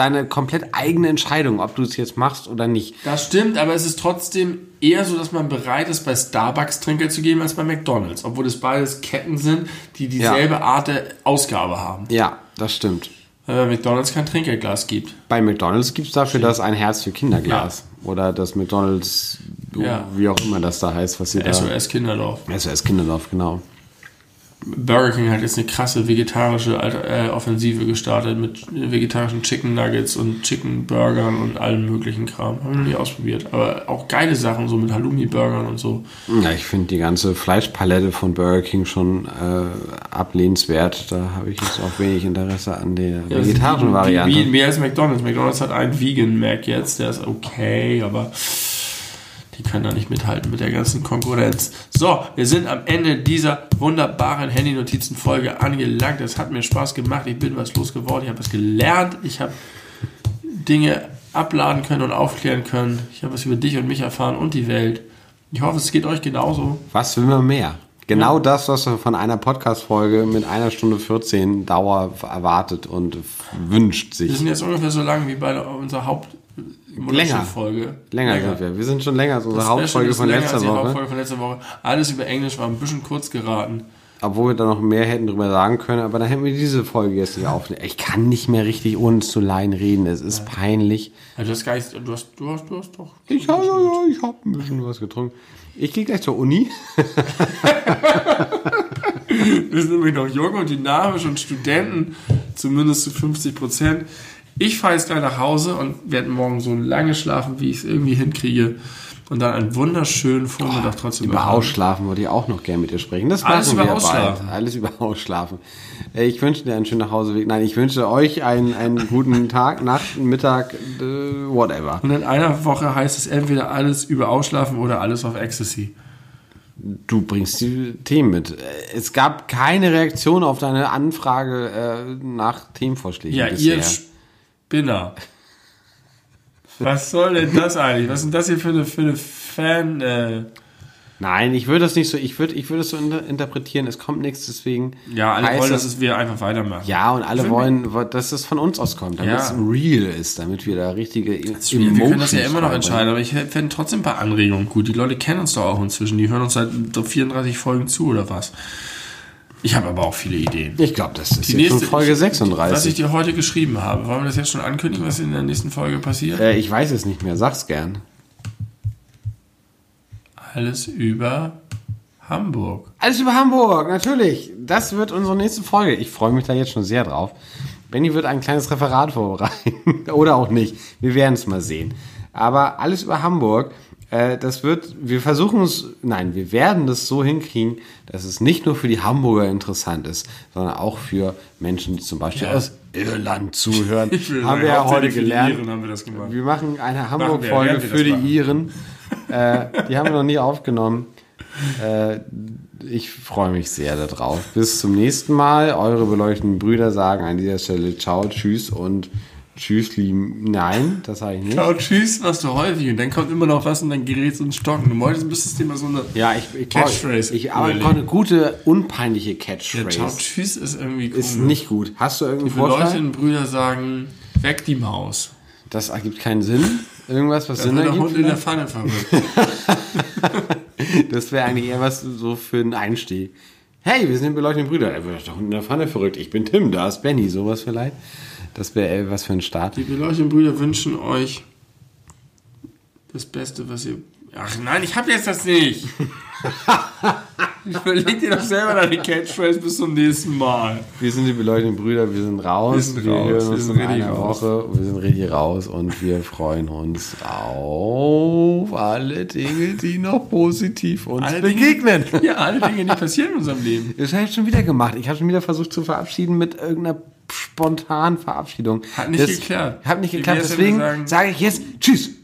deine komplett eigene Entscheidung, ob du es jetzt machst oder nicht. Das stimmt, aber es ist trotzdem eher so, dass man bereit ist, bei Starbucks Trinkgeld zu geben als bei McDonalds. Obwohl es beides Ketten sind, die dieselbe Art der Ausgabe haben. Ja, das stimmt. Weil bei McDonalds kein Trinkgeldglas gibt. Bei McDonalds gibt es dafür das ein Herz für Kinderglas. Oder das McDonalds, Ja. wie auch immer das da heißt, was sie da... SOS Kinderdorf. SOS Kinderdorf, genau. Burger King hat jetzt eine krasse vegetarische äh, Offensive gestartet mit vegetarischen Chicken Nuggets und Chicken Burgern und allem möglichen Kram. Haben wir noch nie ausprobiert. Aber auch geile Sachen, so mit Halloumi-Burgern und so. Ja, ich finde die ganze Fleischpalette von Burger King schon äh, ablehnenswert. Da habe ich jetzt auch wenig Interesse an der vegetarischen Wie- Variante. Wie, mehr als McDonalds. McDonalds hat einen Vegan Mac jetzt, der ist okay, aber Die können da nicht mithalten mit der ganzen Konkurrenz. So, wir sind am Ende dieser wunderbaren Handy-Notizen-Folge angelangt. Es hat mir Spaß gemacht. Ich bin was losgeworden. Ich habe was gelernt. Ich habe Dinge abladen können und aufklären können. Ich habe was über dich und mich erfahren und die Welt. Ich hoffe, es geht euch genauso. Was will man mehr? Genau ja. das, was man von einer Podcast-Folge mit einer Stunde 14 Dauer erwartet und wünscht sich. Wir sind jetzt ungefähr so lang wie bei unserer Haupt- länger. Folge. Länger, länger sind wir. Wir sind schon länger als unsere Hauptfolge von letzter Woche. Hauptfolge von letzter Woche. Alles über Englisch war ein bisschen kurz geraten. Obwohl wir da noch mehr hätten drüber sagen können, aber dann hätten wir diese Folge jetzt nicht aufnehmen. Ich kann nicht mehr richtig ohne zu Laien reden. Es ist ja. peinlich. Ja, du hast gar nicht, du hast, du hast, du hast doch. Ich habe ja, ich hab ein bisschen was getrunken. Ich gehe gleich zur Uni. wir sind nämlich noch jung und dynamisch und Studenten, zumindest zu 50 Prozent. Ich fahre jetzt gleich nach Hause und werde morgen so lange schlafen, wie ich es irgendwie hinkriege. Und dann einen wunderschönen Vormittag oh, trotzdem Über Ausschlafen würde ich auch noch gerne mit dir sprechen. Das Alles über Ausschlafen. Bald. Alles über Ausschlafen. Ich wünsche dir einen schönen Nachhauseweg. Nein, ich wünsche euch einen, einen guten Tag, Nacht, Mittag, äh, whatever. Und in einer Woche heißt es entweder alles über Ausschlafen oder alles auf Ecstasy. Du bringst die Themen mit. Es gab keine Reaktion auf deine Anfrage äh, nach Themenvorschlägen. Ja, bisher. ihr Spinner. Was soll denn das eigentlich? Was ist denn das hier für eine, für eine Fan? Äh Nein, ich würde das nicht so, ich würde, ich würde es so interpretieren, es kommt nichts, deswegen. Ja, alle wollen, dass es wir einfach weitermachen. Ja, und alle wollen, dass es von uns auskommt, damit ja. es real ist, damit wir da richtige das Wir können das ja immer noch entscheiden, aber ich fände trotzdem ein paar Anregungen gut. Die Leute kennen uns doch auch inzwischen, die hören uns seit 34 Folgen zu oder was. Ich habe aber auch viele Ideen. Ich glaube, das ist die jetzt nächste, schon Folge 36. Was ich dir heute geschrieben habe. Wollen wir das jetzt schon ankündigen, was in der nächsten Folge passiert? Äh, ich weiß es nicht mehr. Sag's gern. Alles über Hamburg. Alles über Hamburg, natürlich. Das wird unsere nächste Folge. Ich freue mich da jetzt schon sehr drauf. Benny wird ein kleines Referat vorbereiten. Oder auch nicht. Wir werden es mal sehen. Aber alles über Hamburg. Äh, das wird, wir versuchen es, nein, wir werden das so hinkriegen, dass es nicht nur für die Hamburger interessant ist, sondern auch für Menschen, die zum Beispiel ja. aus Irland zuhören. haben wir ja heute gelernt. Wir, wir, machen eine Hamburg-Folge für die Iren. äh, die haben wir noch nie aufgenommen. Äh, ich freue mich sehr darauf. Bis zum nächsten Mal. Eure beleuchteten Brüder sagen an dieser Stelle Ciao, Tschüss und Tschüss, lieben. Nein, das sage ich nicht. Ciao, tschüss, machst du häufig. Und dann kommt immer noch was und dann gerät so ein Stocken. Du wolltest müsstest dir mal so eine ja, ich, ich Catchphrase. Ich aber eine gute, unpeinliche Catchphrase. Ja, tschüss ist irgendwie komisch. Ist nicht gut. Hast du irgendwie Die beleuchteten Brüder sagen, weg die Maus. Das ergibt keinen Sinn. Irgendwas, was das Sinn ergibt. Hund in der Pfanne verrückt. das wäre eigentlich eher was so für einen Einstieg. Hey, wir sind beleuchtete Brüder. Er wird doch in der Pfanne verrückt. Ich bin Tim, da ist Benny. Sowas vielleicht. Das wäre was für ein Start. Die beleuchteten Brüder wünschen euch das Beste, was ihr. Ach nein, ich habe jetzt das nicht. Überleg dir doch selber deine Catchphrase bis zum nächsten Mal. Wir sind die beleuchteten Brüder, wir sind raus. Wir, sind wir raus. hören uns in einer raus. Woche. Wir sind richtig raus und wir freuen uns auf alle Dinge, die noch positiv uns alle begegnen. Dinge, ja, alle Dinge, die passieren in unserem Leben. Das habe ich schon wieder gemacht. Ich habe schon wieder versucht zu verabschieden mit irgendeiner spontanen Verabschiedung. Hat nicht das geklappt. Hat nicht geklappt, deswegen sage ich jetzt Tschüss.